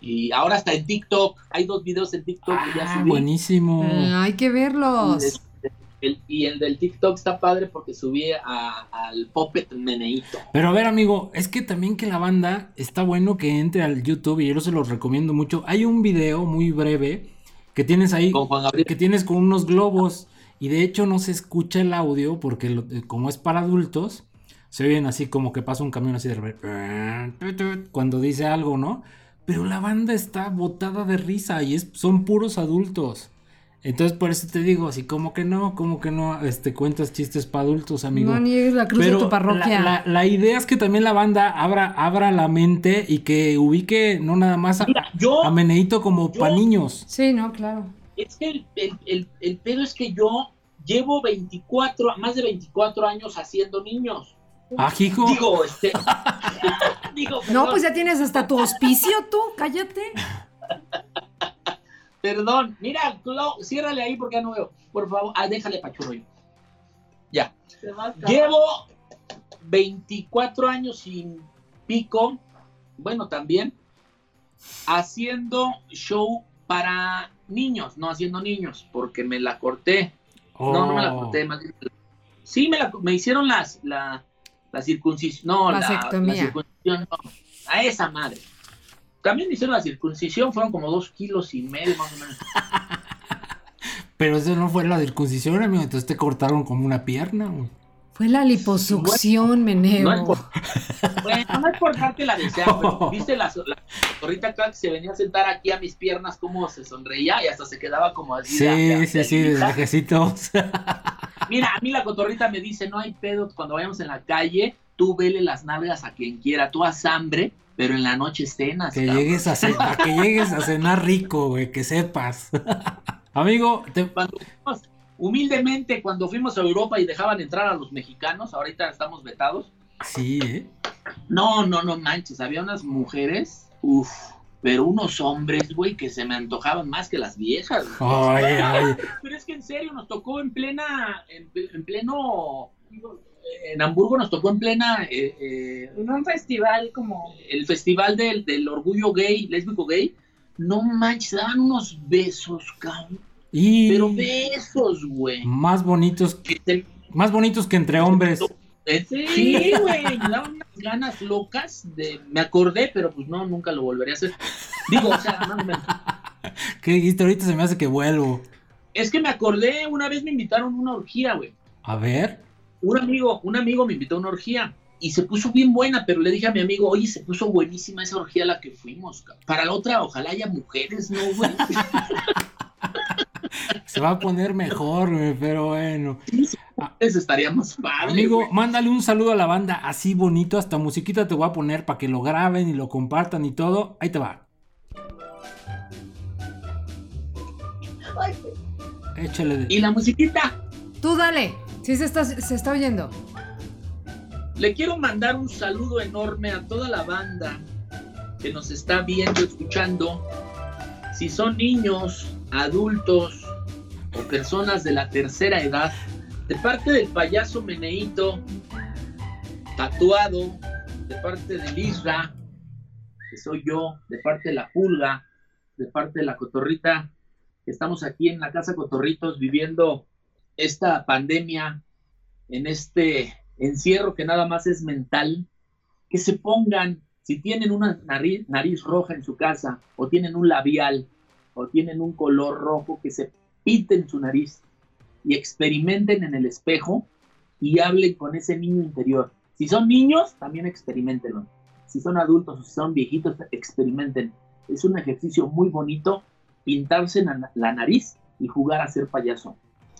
Y ahora está en TikTok. Hay dos videos en TikTok que ya Ah, subí. buenísimo. Ah, hay que verlos. Este, el- y el del TikTok está padre porque subí a- al Puppet Meneito. Pero a ver, amigo, es que también que la banda está bueno que entre al YouTube y yo se los recomiendo mucho. Hay un video muy breve que tienes ahí, Con Juan que tienes con unos globos y de hecho no se escucha el audio porque lo- eh, como es para adultos, se oyen así como que pasa un camión así de repente, cuando dice algo, ¿no? Pero la banda está botada de risa y es, son puros adultos. Entonces por eso te digo, así como que no, como que no, este cuentas chistes para adultos, amigo. No niegues la cruz Pero de tu parroquia. La, la- la idea es que también la banda abra, abra la mente y que ubique no nada más a, Mira, yo, a Meneito como para niños. Sí, no, claro. es que el, el, el, el pedo es que yo llevo 24, más de 24 años haciendo niños. Ah, hijo. Digo, este. digo, No, pues ya tienes hasta tu hospicio tú, cállate. Perdón, mira, lo- ciérrale ahí porque ya no veo. Por favor, ah, déjale pachurro yo. Ya. Llevo 24 años sin pico, bueno, también, haciendo show para niños, no haciendo niños, porque me la corté. No, no me la Oh. corté, más bien- Sí, me, la, me hicieron las, la, la circuncisión. No, la, la circuncisión, no. A esa madre. También hicieron la circuncisión, fueron como dos kilos y medio más o menos. Pero eso no fue la circuncisión, amigo. Entonces te cortaron como una pierna, güey. Fue la liposucción, meneo. No es por, bueno, no es por darte la desear, pero viste la, la torrita acá que se venía a sentar aquí a mis piernas, cómo se sonreía y hasta se quedaba como así. Sí, de- de- sí, de sí. Mira, a mí la cotorrita me dice, no hay pedo, cuando vayamos en la calle, tú vele las nalgas a quien quiera, tú haz hambre, pero en la noche cenas. Que cabrón". llegues a cenar, que llegues a cenar rico, güey, que sepas. Amigo, te- Cuando fuimos- humildemente, cuando fuimos a Europa y dejaban entrar a los mexicanos, ahorita estamos vetados, sí, ¿eh? no, no, no manches, había unas mujeres, uff, pero unos hombres, güey, que se me antojaban más que las viejas. Ay, ay. Pero es que en serio, nos tocó en plena, en, en pleno, en Hamburgo nos tocó en plena, eh, eh, En un festival como. el festival del, del orgullo gay, lésbico gay, no manches, daban unos besos, cabrón. Y Pero besos, güey. más bonitos, Que te- más bonitos que entre hombres. eh, Sí, güey, me daban unas ganas locas de, me acordé, pero pues no, nunca lo volveré a hacer. Digo, o sea, más o menos. ¿Qué dijiste? Ahorita se me hace que vuelvo. Es que me acordé, una vez me invitaron a una orgía, güey. A ver. Un amigo, un amigo me invitó a una orgía y se puso bien buena, pero le dije a mi amigo, oye, se puso buenísima esa orgía a la que fuimos. Para la otra, ojalá haya mujeres, ¿no, güey? Se va a poner mejor, güey, pero bueno. Eso estaría más padre. Amigo, güey. mándale un saludo a la banda así bonito, hasta musiquita te voy a poner para que lo graben y lo compartan y todo. Ahí te va. Échale. de- Y la musiquita, Tú dale. Sí se está, se está oyendo. le quiero mandar un saludo enorme a toda la banda que nos está viendo, escuchando. Si son niños, adultos o personas de la tercera edad, de parte del payaso Meneito, tatuado, de parte del Isra, que soy yo, de parte de la Pulga, de parte de la Cotorrita, que estamos aquí en la Casa Cotorritos viviendo esta pandemia, en este encierro que nada más es mental, que se pongan, si tienen una nariz, roja en su casa, o tienen un labial, o tienen un color rojo, que se pinten su nariz y experimenten en el espejo y hablen con ese niño interior. Si son niños, también experimentenlo. Si son adultos o si son viejitos, experimenten. Es un ejercicio muy bonito pintarse la nariz y jugar a ser payaso.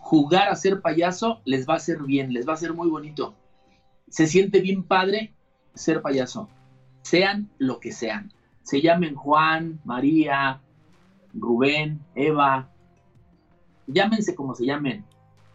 Jugar a ser payaso les va a hacer bien, les va a ser muy bonito. Se siente bien padre ser payaso. Sean lo que sean. Se llamen Juan, María, Rubén, Eva. Llámense como se llamen.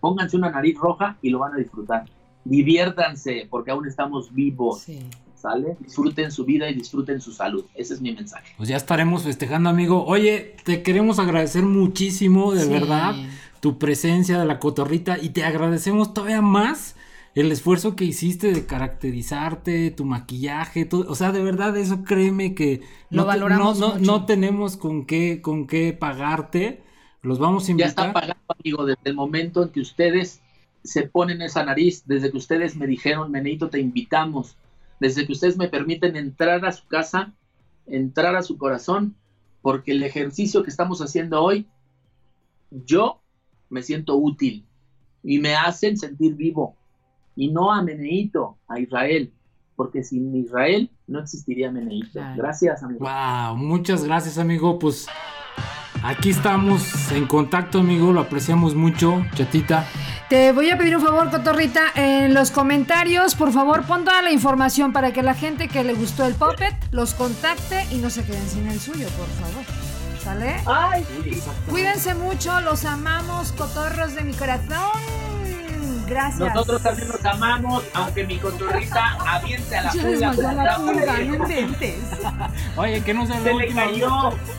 Pónganse una nariz roja y lo van a disfrutar. Diviértanse porque aún estamos vivos. Sí. ¿Sale? Disfruten su vida y disfruten su salud. Ese es mi mensaje. Pues ya estaremos festejando, amigo. Oye, te queremos agradecer muchísimo, de Sí. verdad, tu presencia de la cotorrita y te agradecemos todavía más el esfuerzo que hiciste de caracterizarte, tu maquillaje, todo, o sea, de verdad eso créeme que Lo no, valoramos no, no, mucho. no tenemos con qué con qué pagarte. Los vamos a Ya invitar. está pagado, amigo, desde el momento en que ustedes se ponen esa nariz, desde que ustedes me dijeron, Meneito, te invitamos, desde que ustedes me permiten entrar a su casa, entrar a su corazón, porque el ejercicio que estamos haciendo hoy, yo me siento útil y me hacen sentir vivo. Y no a Meneito, a Israel, porque sin Israel no existiría Meneito. Claro. Gracias, amigo. Wow, muchas gracias, amigo. Pues aquí estamos en contacto, amigo. Lo apreciamos mucho, chatita. Te voy a pedir un favor, Cotorrita, en los comentarios, por favor, pon toda la información para que la gente que le gustó el Puppet los contacte y no se queden sin el suyo, por favor. ¿Sale? Ay, Cuídense mucho, los amamos, cotorros de mi corazón. Gracias. Nosotros también los amamos, aunque mi cotorrita aviente a la pulga. pulga, no inventes. Oye, que no sea la Se última vez.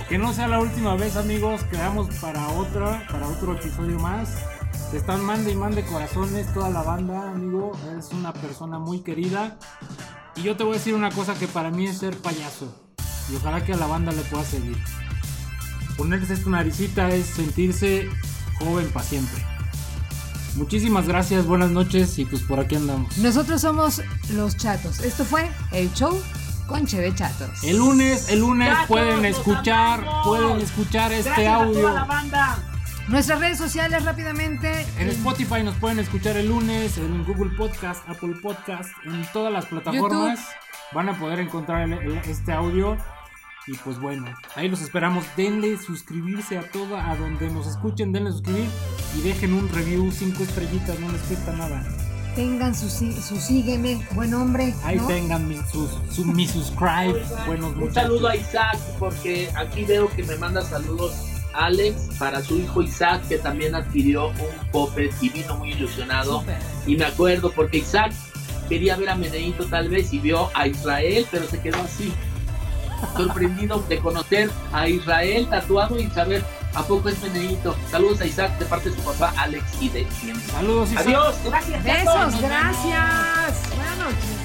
Que no sea la última vez, amigos. Quedamos para otra, para otro episodio más. Te están mande y mande corazones toda la banda, amigo. Eres una persona muy querida. Y yo te voy a decir una cosa que para mí es ser payaso. Y ojalá que a la banda le pueda seguir. Ponerse esta naricita es sentirse joven para siempre. Muchísimas gracias, buenas noches y pues por aquí andamos. Nosotros somos los chatos. Esto fue el show con Cheve Chatos. El lunes, el lunes Chatos, pueden escuchar, pueden escuchar este Gracias a audio. toda la banda. Nuestras redes sociales rápidamente. En Spotify nos pueden escuchar el lunes, en Google Podcast, Apple Podcast, en todas las plataformas van a poder encontrar el- el- este audio. Y pues bueno, ahí los esperamos. Denle suscribirse a toda, a donde nos escuchen, denle suscribir y dejen un review, cinco estrellitas, no les cuesta nada. Tengan su, su sígueme, buen hombre. Ahí ¿no? tengan mi, sus, su- mi subscribe, buenos Un saludo a Isaac, porque aquí veo que me manda saludos Alex para su hijo Isaac, que también adquirió un Puppet y vino muy ilusionado. Y me acuerdo porque Isaac quería ver a Meneito tal vez y vio a Israel, pero se quedó así, sorprendido de conocer a Israel tatuado y saber a poco es Benedito. Saludos a Isaac de parte de su papá Alex y de quien. Saludos Isaac. Adiós, gracias. Besos, gracias. Buenas noches.